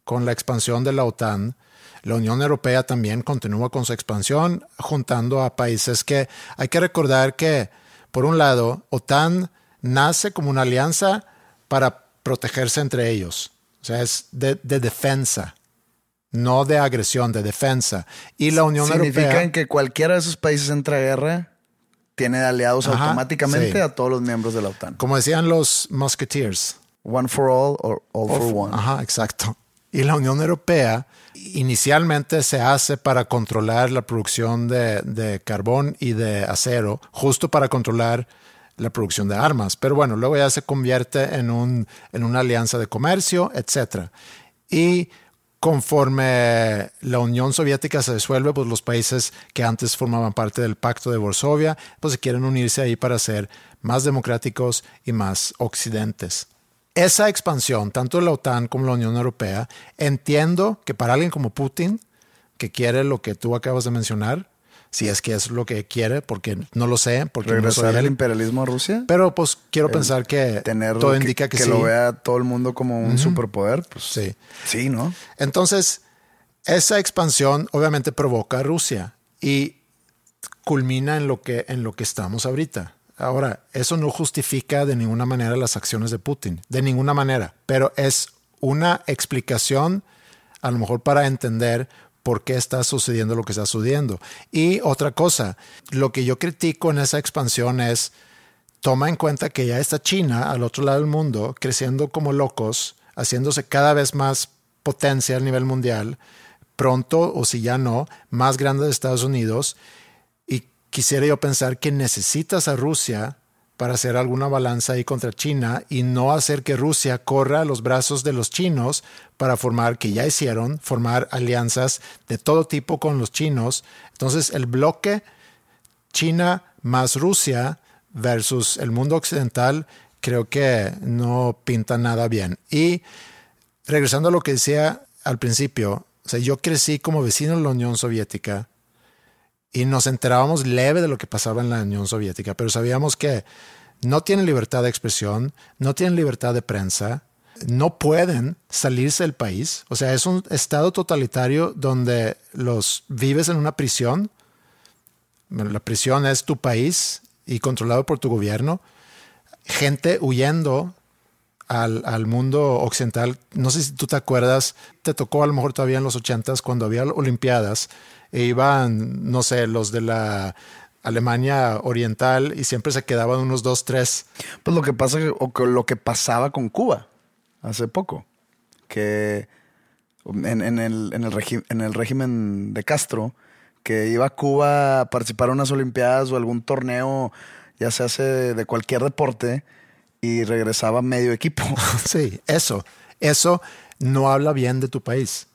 con la expansión de la OTAN. La Unión Europea también continúa con su expansión, juntando a países que hay que recordar que, por un lado, OTAN nace como una alianza para protegerse entre ellos. O sea, es de, defensa, no de agresión, de defensa. Y la Unión Europea. Significa que cualquiera de esos países entra a guerra, tiene aliados automáticamente a todos los miembros de la OTAN. Como decían los Musketeers. One for all or all for one. Ajá, exacto. Y la Unión Europea inicialmente se hace para controlar la producción de, de, carbón y de acero, justo para controlar la producción de armas. Pero bueno, luego ya se convierte en, un, en una alianza de comercio, etc. Y conforme la Unión Soviética se disuelve, pues los países que antes formaban parte del Pacto de Varsovia, pues se quieren unirse ahí para ser más democráticos y más occidentes. Esa expansión, tanto de la OTAN como la Unión Europea, entiendo que para alguien como Putin, que quiere lo que tú acabas de mencionar, si es que es lo que quiere, porque no lo sé, porque regresar no el imperialismo a Rusia. Pero pues quiero pensar que todo indica que, que lo vea todo el mundo como un superpoder, pues sí, sí, ¿no? Entonces esa expansión obviamente provoca a Rusia y culmina en lo que en lo que estamos ahorita. Ahora, eso no justifica de ninguna manera las acciones de Putin, de ninguna manera, pero es una explicación a lo mejor para entender por qué está sucediendo lo que está sucediendo. Y otra cosa, lo que yo critico en esa expansión es, toma en cuenta que ya está China al otro lado del mundo, creciendo como locos, haciéndose cada vez más potencia a nivel mundial, pronto, o si ya no, más grande de Estados Unidos. Y quisiera yo pensar que necesitas a Rusia para hacer alguna balanza ahí contra China y no hacer que Rusia corra a los brazos de los chinos para formar, que ya hicieron, formar alianzas de todo tipo con los chinos. Entonces el bloque China más Rusia versus el mundo occidental creo que no pinta nada bien. Y regresando a lo que decía al principio, o sea, yo crecí como vecino de la Unión Soviética y nos enterábamos leve de lo que pasaba en la Unión Soviética, pero sabíamos que no tienen libertad de expresión, no tienen libertad de prensa, no pueden salirse del país. O sea, es un estado totalitario donde los vives en una prisión. La prisión es tu país y controlado por tu gobierno. Gente huyendo al, al, mundo occidental. No sé si tú te acuerdas, te tocó a lo mejor todavía en los ochentas cuando había Olimpiadas e iban, no sé, los de la Alemania Oriental y siempre se quedaban unos dos, tres. Pues lo que pasa, o lo que pasaba con Cuba hace poco, que en, el, en, el en el régimen de Castro, que iba a Cuba a participar en unas Olimpiadas o algún torneo, ya se hace de cualquier deporte, y regresaba medio equipo. Sí, eso, eso no habla bien de tu país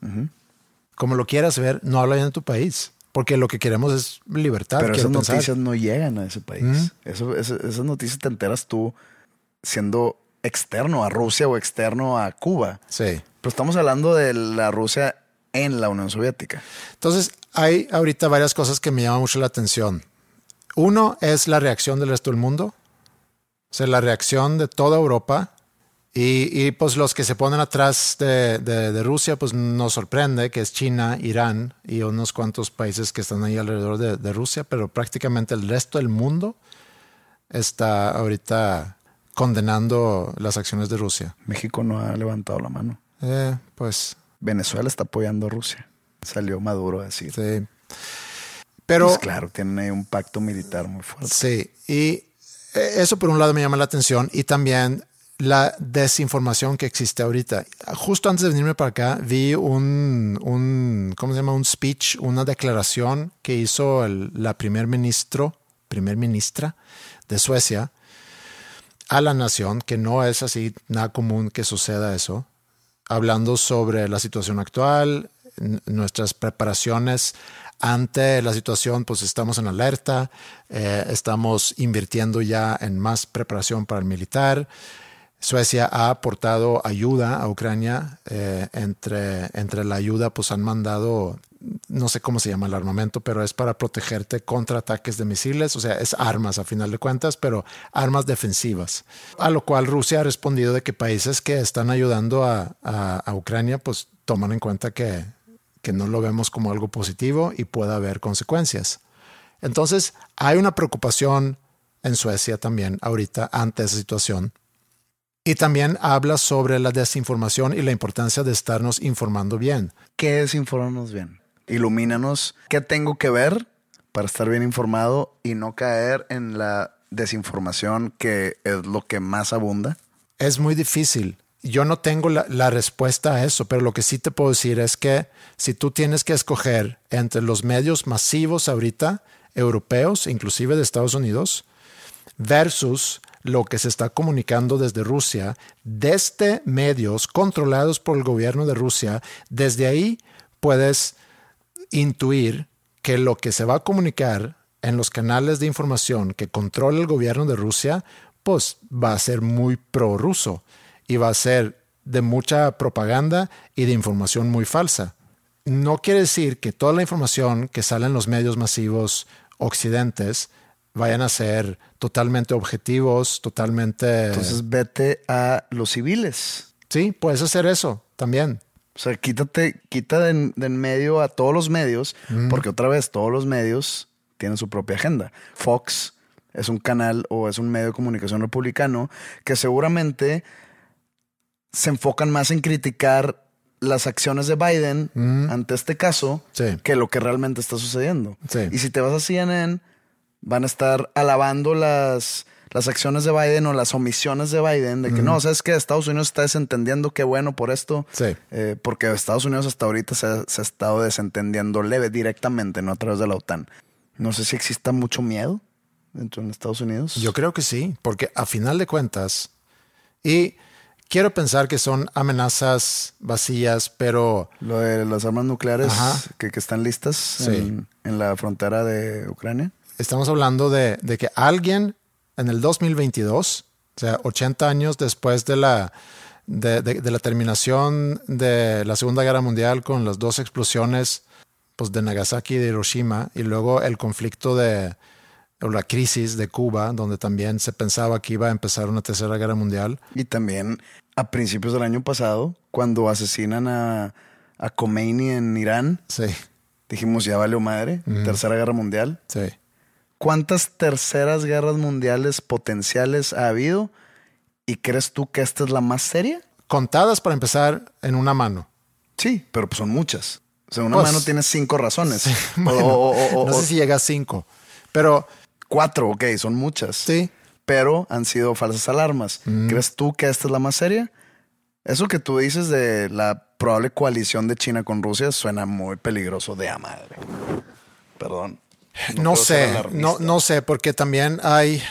como lo quieras ver, no habla bien de tu país. Porque lo que queremos es libertad. Pero esas noticias no llegan a ese país. Eso, esas noticias te enteras tú siendo externo a Rusia o externo a Cuba. Sí. Pero estamos hablando de la Rusia en la Unión Soviética. Entonces, hay ahorita varias cosas que me llaman mucho la atención. Uno es la reacción del resto del mundo. O sea, la reacción de toda Europa y, pues los que se ponen atrás de, Rusia, pues nos sorprende que es China, Irán y unos cuantos países que están ahí alrededor de, Rusia, pero prácticamente el resto del mundo está ahorita condenando las acciones de Rusia. México no ha levantado la mano. Eh, pues. Venezuela está apoyando a Rusia. Salió Maduro a decir. Sí. Pero. Pues claro, tienen ahí un pacto militar muy fuerte. Sí. Y eh, eso por un lado me llama la atención. Y también la desinformación que existe ahorita. Justo antes de venirme para acá, vi un, un ¿cómo se llama? Un speech, una declaración que hizo el, la primer ministro, primer ministra de Suecia a la nación, que no es así nada común que suceda eso, hablando sobre la situación actual, nuestras preparaciones ante la situación, pues estamos en alerta, eh, estamos invirtiendo ya en más preparación para el militar. Suecia ha aportado ayuda a Ucrania. Eh, entre, entre la ayuda, pues han mandado, no sé cómo se llama el armamento, pero es para protegerte contra ataques de misiles. O sea, es armas a final de cuentas, pero armas defensivas. A lo cual Rusia ha respondido de que países que están ayudando a, a Ucrania, pues toman en cuenta que que no lo vemos como algo positivo y pueda haber consecuencias. Entonces, hay una preocupación en Suecia también ahorita ante esa situación. Y también habla sobre la desinformación y la importancia de estarnos informando bien. ¿Qué es informarnos bien? Ilumínanos. ¿Qué tengo que ver para estar bien informado y no caer en la desinformación que es lo que más abunda? Es muy difícil yo no tengo la, respuesta a eso, pero lo que sí te puedo decir es que si tú tienes que escoger entre los medios masivos ahorita, europeos, inclusive de Estados Unidos, versus lo que se está comunicando desde Rusia, desde medios controlados por el gobierno de Rusia, desde ahí puedes intuir que lo que se va a comunicar en los canales de información que controla el gobierno de Rusia, pues va a ser muy pro-ruso y va a ser de mucha propaganda y de información muy falsa. No quiere decir que toda la información que sale en los medios masivos occidentes vayan a ser totalmente objetivos, totalmente... Entonces vete a los civiles. Sí, puedes hacer eso también. O sea, quítate, quita de, en medio a todos los medios, porque otra vez todos los medios tienen su propia agenda. Fox es un canal o es un medio de comunicación republicano que seguramente se enfocan más en criticar las acciones de Biden ante este caso que lo que realmente está sucediendo. Y si te vas a CNN, van a estar alabando las, las acciones de Biden o las omisiones de Biden, de que no, sabes que Estados Unidos está desentendiendo qué bueno por esto, eh, porque Estados Unidos hasta ahorita se ha, se ha, estado desentendiendo leve directamente, no a través de la OTAN. No sé si exista mucho miedo dentro de Estados Unidos. Yo creo que sí, porque a final de cuentas, y quiero pensar que son amenazas vacías, pero... Lo de las armas nucleares que, están listas en, la frontera de Ucrania. Estamos hablando de, que alguien en el 2022, o sea, 80 años después de la, de, la terminación de la Segunda Guerra Mundial con las dos explosiones pues, de Nagasaki y de Hiroshima, y luego el conflicto de, o la crisis de Cuba, donde también se pensaba que iba a empezar una tercera guerra mundial. Y también a principios del año pasado, cuando asesinan a, a Khomeini en Irán. Sí. Dijimos, ya valió madre, tercera guerra mundial. Sí. ¿Cuántas terceras guerras mundiales potenciales ha habido? ¿Y crees tú que esta es la más seria? Contadas para empezar en una mano. Sí, pero pues son muchas. O sea, una pues, mano tiene cinco razones. no sé si llega a cinco, pero Cuatro, ok, son muchas. Sí. Pero han sido falsas alarmas. Mm. ¿Crees tú que esta es la más seria? Eso que tú dices de la probable coalición de China con Rusia suena muy peligroso de a madre. Perdón. No, sé, no, no sé, porque también hay,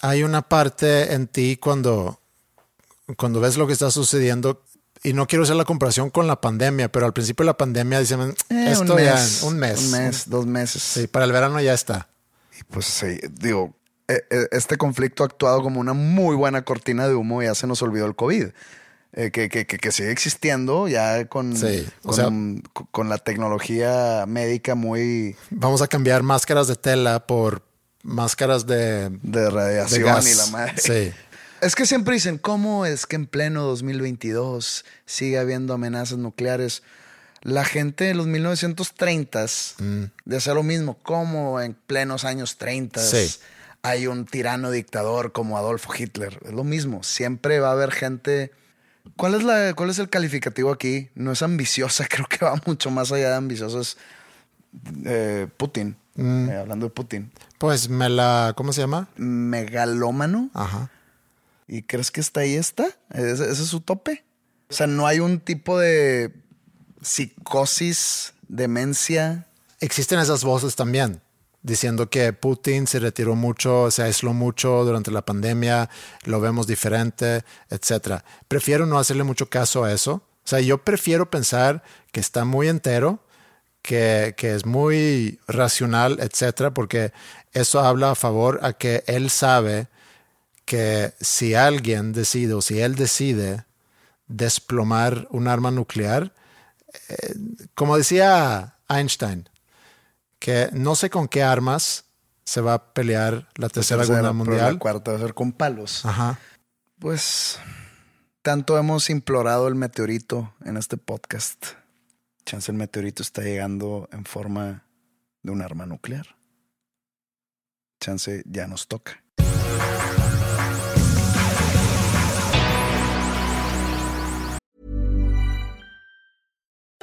hay una parte en ti cuando, cuando ves lo que está sucediendo y no quiero hacer la comparación con la pandemia, pero al principio de la pandemia dicen, eh, esto un mes, un mes. Un mes, dos meses. Sí, para el verano ya está pues sí, digo, e, e, este conflicto ha actuado como una muy buena cortina de humo y ya se nos olvidó el COVID. Eh, que, que, que, sigue existiendo ya con, con, con, la tecnología médica muy... Vamos a cambiar máscaras de tela por máscaras de... De radiación y la madre. Sí. Es que siempre dicen, ¿cómo es que en pleno 2022 sigue habiendo amenazas nucleares? la gente de los 1930s mm. de hacer lo mismo, como en plenos años 30 hay un tirano dictador como Adolfo Hitler. Es lo mismo. Siempre va a haber gente. ¿Cuál es, la, cuál es el calificativo aquí? No es ambiciosa, creo que va mucho más allá de ambiciosa. Es eh, Putin. Mm. Eh, hablando de Putin. Pues me la. ¿Cómo se llama? Megalómano. Ajá. ¿Y crees que está ahí está? ¿Ese es su tope? O sea, no hay un tipo de psicosis, demencia. Existen esas voces también. Diciendo que Putin se retiró mucho, se aisló mucho durante la pandemia, lo vemos diferente, etc. Prefiero no hacerle mucho caso a eso. O sea, yo prefiero pensar que está muy entero, que, que es muy racional, etc. Porque eso habla a favor a que él sabe que si alguien decide o si él decide desplomar un arma nuclear, eh, como decía Einstein, que no sé con qué armas se va a pelear la tercera, guerra mundial. La cuarta va a ser con palos. Ajá. Pues tanto hemos implorado el meteorito en este podcast. Chance el meteorito está llegando en forma de un arma nuclear. Chance ya nos toca.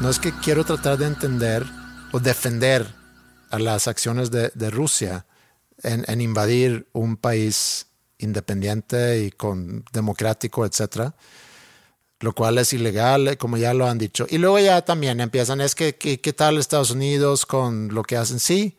No es que quiero tratar de entender o defender a las acciones de, Rusia en, invadir un país independiente y con democrático, etcétera, lo cual es ilegal, como ya lo han dicho. Y luego ya también empiezan, es que, que ¿qué tal Estados Unidos con lo que hacen? Sí,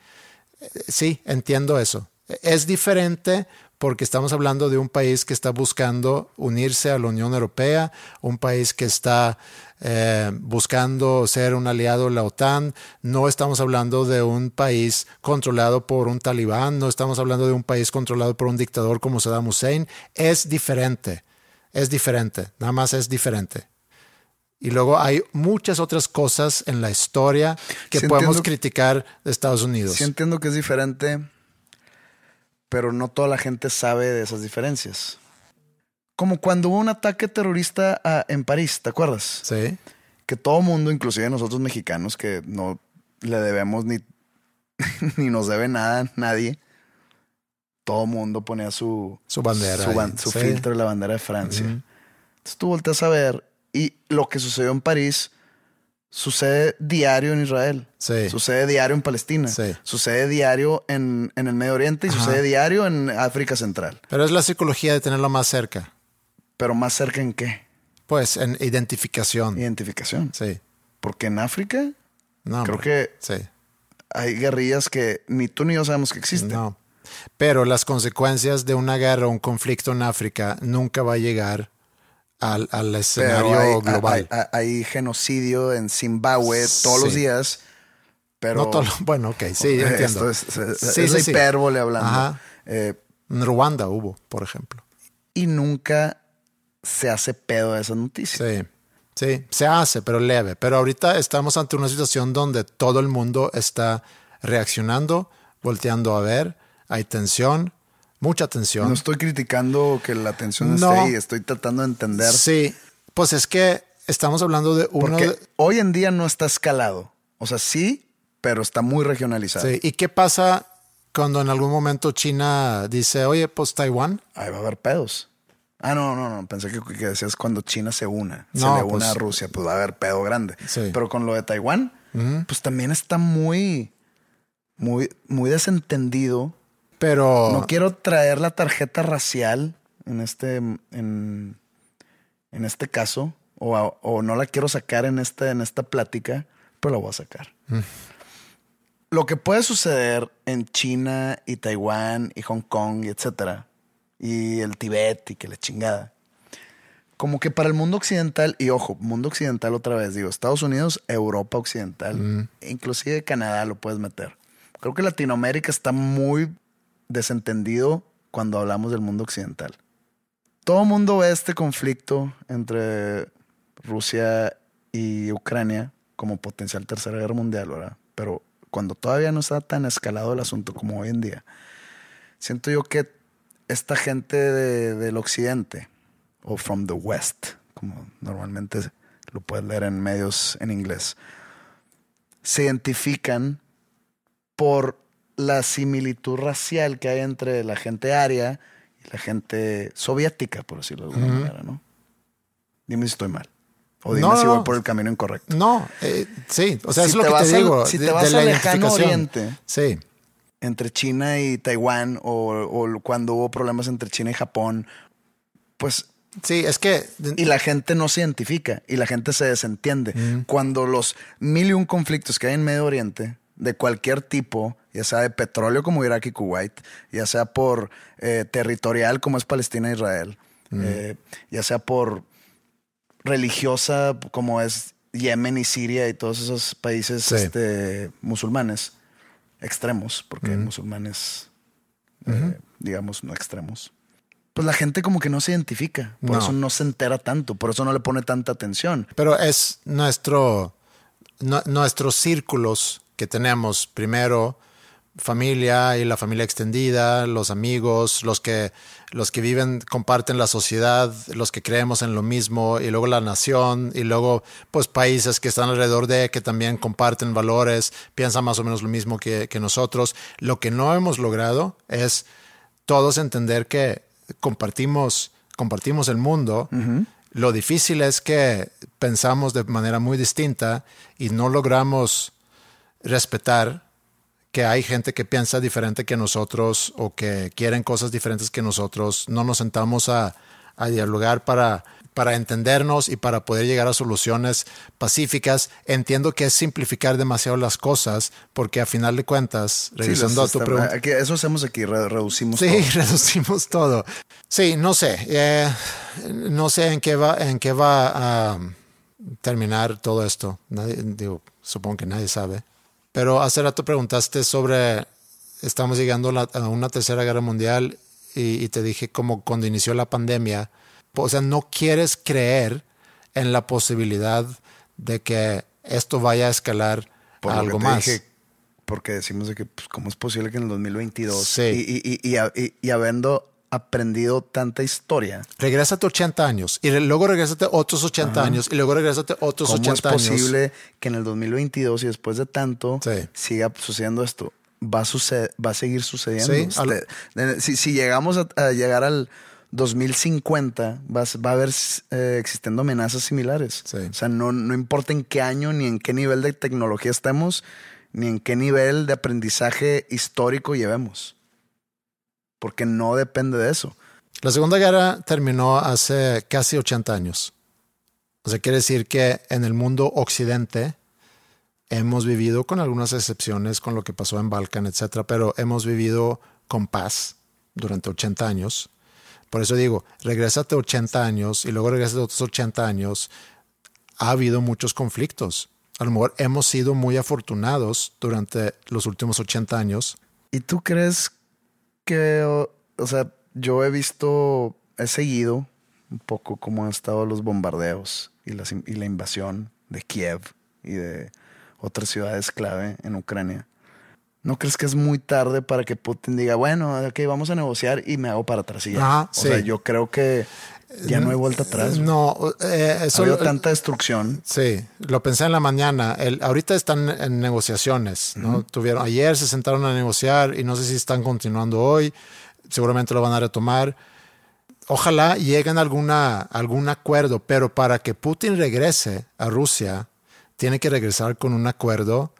sí, entiendo eso. Es diferente porque estamos hablando de un país que está buscando unirse a la Unión Europea, un país que está eh, buscando ser un aliado de la OTAN. No estamos hablando de un país controlado por un talibán, no estamos hablando de un país controlado por un dictador como Saddam Hussein. Es diferente, es diferente, nada más es diferente. Y luego hay muchas otras cosas en la historia que Sí podemos criticar de Estados Unidos. Sí entiendo que es diferente, pero no toda la gente sabe de esas diferencias. Como cuando hubo un ataque terrorista a- en París, ¿te acuerdas? Sí, Que todo mundo, inclusive nosotros mexicanos, que no le debemos ni, ni nos debe nada a nadie, todo mundo ponía su, Su bandera su, ban- su sí. filtro de la bandera de Francia. Ujú. Entonces tú volteas a ver y lo que sucedió en París sucede diario en Israel. Sí. Sucede diario en Palestina. Sí. Sucede diario en, en el Medio Oriente y Ajá. sucede diario en África Central. Pero es la psicología de tenerlo más cerca. Pero más cerca en qué? Pues en identificación. Identificación. Sí. Porque en África No, creo hombre. que Sí. hay guerrillas que ni tú ni yo sabemos que existen. No. Pero las consecuencias de una guerra o un conflicto en África nunca va a llegar al, al escenario hay, global. hay- hay- hay genocidio en Zimbabue todos los Sí. días. Pero no todo, bueno, ok, sí, yo entiendo. Esto es, Sí, es sí. hipérbole hablando. Ajá. Eh, En Ruanda hubo, por ejemplo. y nunca se hace pedo de esa noticia. Sí, sí, se hace, pero leve. Pero ahorita estamos ante una situación donde todo el mundo está reaccionando, volteando a ver, hay tensión, mucha tensión. No estoy criticando que la atención No. esté ahí, estoy tratando de entender. Sí, pues es que estamos hablando de uno Porque de- hoy en día no está escalado. O sea, sí, pero está muy regionalizado. Sí, ¿y qué pasa cuando en algún momento China dice, oye, pues Taiwán? Ahí va a haber pedos. Ah, no, no, no. Pensé que, que decías cuando China se una. No, se le pues- una a Rusia, pues va a haber pedo grande. Sí. Pero con lo de Taiwán, pues también está muy, muy, muy desentendido. Pero No quiero traer la tarjeta racial en este, en, en este caso, o, a- o no la quiero sacar en, este, en esta plática, pero la voy a sacar. Lo que puede suceder en China y Taiwán y Hong Kong y etcétera, y el Tibet y que la chingada, como que para el mundo occidental, y ojo, mundo occidental otra vez, digo, Estados Unidos, Europa occidental, inclusive Canadá lo puedes meter. Creo que Latinoamérica está muy desentendido cuando hablamos del mundo occidental. Todo el mundo ve este conflicto entre Rusia y Ucrania como potencial tercera guerra mundial, ¿verdad? Pero cuando todavía no está tan escalado el asunto como hoy en día, siento yo que esta gente del occidente, o from the west, como normalmente lo puedes leer en medios en inglés, se identifican por la similitud racial que hay entre la gente aria y la gente soviética, por decirlo de alguna manera, ¿no? Dime si estoy mal. O dime si voy por el camino incorrecto. No, eh, sí, o sea, es lo que te digo. si te vas al lejano oriente, sí. entre China y Taiwán, o, o, cuando hubo problemas entre China y Japón, pues Sí, es que... Y la gente no se identifica y la gente se desentiende. Cuando los mil y un conflictos que hay en Medio Oriente, de cualquier tipo, ya sea de petróleo como Irak y Kuwait, ya sea por eh, territorial como es Palestina e Israel, eh, ya sea por religiosa como es Yemen y Siria y todos esos países este, musulmanes extremos, porque musulmanes, eh, digamos, no extremos pues la gente como que no se identifica. Por eso no se entera tanto, por eso no le pone tanta atención. Pero es nuestro, nuestros círculos que tenemos. Primero, familia y la familia extendida, los amigos, los que, los que viven, comparten la sociedad, los que creemos en lo mismo, y luego la nación, y luego pues países que están alrededor de, que también comparten valores, piensan más o menos lo mismo que, que nosotros. Lo que no hemos logrado es todos entender que compartimos, compartimos el mundo. Lo difícil es que pensamos de manera muy distinta y no logramos respetar que hay gente que piensa diferente que nosotros o que quieren cosas diferentes que nosotros. No nos sentamos a, a dialogar para para entendernos y para poder llegar a soluciones pacíficas. Entiendo que es simplificar demasiado las cosas, porque a final de cuentas, regresando a tu pregunta. eso hacemos aquí, reducimos sí, todo. Sí, reducimos todo. Sí, no sé. Eh, no sé en qué va, en qué va a terminar todo esto. digo, supongo que nadie sabe. Pero hace rato preguntaste sobre. Estamos llegando a una tercera guerra mundial y, y te dije como cuando inició la pandemia o sea, no quieres creer en la posibilidad de que esto vaya a escalar a algo más. porque decimos de que, pues, ¿cómo es posible que en el 2022 y, y, y, habiendo aprendido tanta historia. Regrésate 80 años y luego regrésate otros 80 años y luego regrésate otros 80 años. ¿Cómo es posible que en el 2022 y después de tanto siga sucediendo esto? Va a, suceder, va a seguir sucediendo. Este, si, si, llegamos a llegar al 2050 va, va a haber eh, existiendo amenazas similares. O sea, no, no importa en qué año ni en qué nivel de tecnología estemos, ni en qué nivel de aprendizaje histórico llevemos. Porque no depende de eso. La Segunda Guerra terminó hace casi 80 años. O sea, quiere decir que en el mundo occidente hemos vivido, con algunas excepciones, con lo que pasó en Balkan, etcétera, pero hemos vivido con paz durante 80 años por eso digo, regrésate 80 años y luego regrésate otros 80 años. Ha habido muchos conflictos. A lo mejor hemos sido muy afortunados durante los últimos 80 años. ¿Y tú crees que, o, sea, yo he visto, he seguido un poco cómo han estado los bombardeos y la, y la invasión de Kiev y de otras ciudades clave en Ucrania? ¿No crees que es muy tarde para que Putin diga, bueno, ok, vamos a negociar y me hago para atrás y ya? o sea, yo creo que ya no hay vuelta atrás. No, eh, eso. Ha tanta destrucción. Sí, lo pensé en la mañana. El, ahorita están en negociaciones, ¿no? Tuvieron, ayer se sentaron a negociar y no sé si están continuando hoy. Seguramente lo van a retomar. Ojalá lleguen a alguna, algún acuerdo, pero para que Putin regrese a Rusia, tiene que regresar con un acuerdo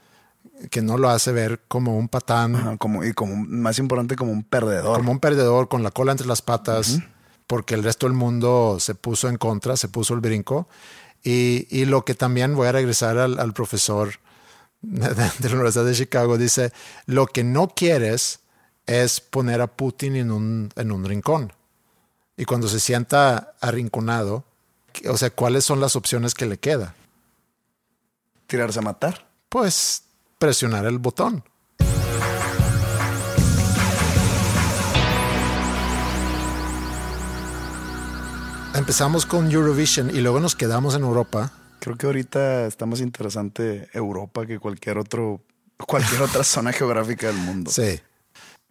que no lo hace ver como un patán. como, y como más importante, como un perdedor. Como un perdedor con la cola entre las patas, porque el resto del mundo se puso en contra, se puso el brinco. Y, y lo que también voy a regresar al, al profesor de, de, la Universidad de Chicago, dice, lo que no quieres es poner a Putin en un, en un rincón. Y cuando se sienta arrinconado, o sea, ¿cuáles son las opciones que le queda? Tirarse a matar. Pues presionar el botón. Empezamos con Eurovision y luego nos quedamos en Europa. Creo que ahorita está más interesante Europa que cualquier otro, cualquier otra zona geográfica del mundo. Sí.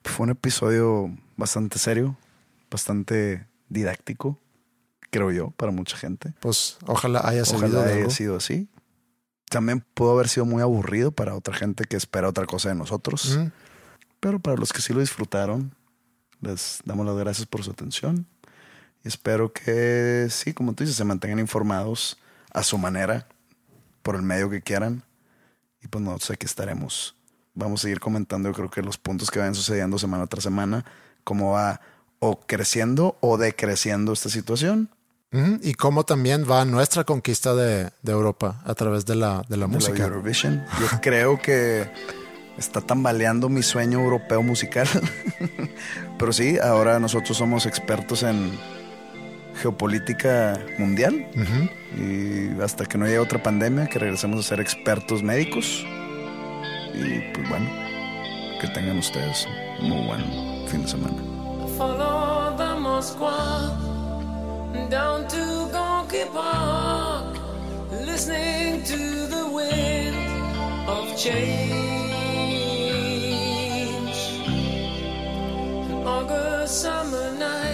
Fue un episodio bastante serio, bastante didáctico, creo yo, para mucha gente. Pues ojalá haya Ojalá haya sido así. También pudo haber sido muy aburrido para otra gente que espera otra cosa de nosotros. Pero para los que sí lo disfrutaron, les damos las gracias por su atención. Espero que sí, como tú dices, se mantengan informados a su manera, por el medio que quieran. Y pues nosotros aquí estaremos. Vamos a seguir comentando, yo creo que los puntos que vayan sucediendo semana tras semana, cómo va o creciendo o decreciendo esta situación Y cómo también va nuestra conquista de, de Europa a través de la, de la de la música. Eurovision. Yo creo que está tambaleando mi sueño europeo musical. Pero sí, ahora nosotros somos expertos en geopolítica mundial. Y hasta que no llegue otra pandemia, que regresemos a ser expertos médicos. Y pues bueno, que tengan ustedes un muy buen fin de semana. Follow the Moskwa down to Gonky Park, listening to the wind of change. An August summer night,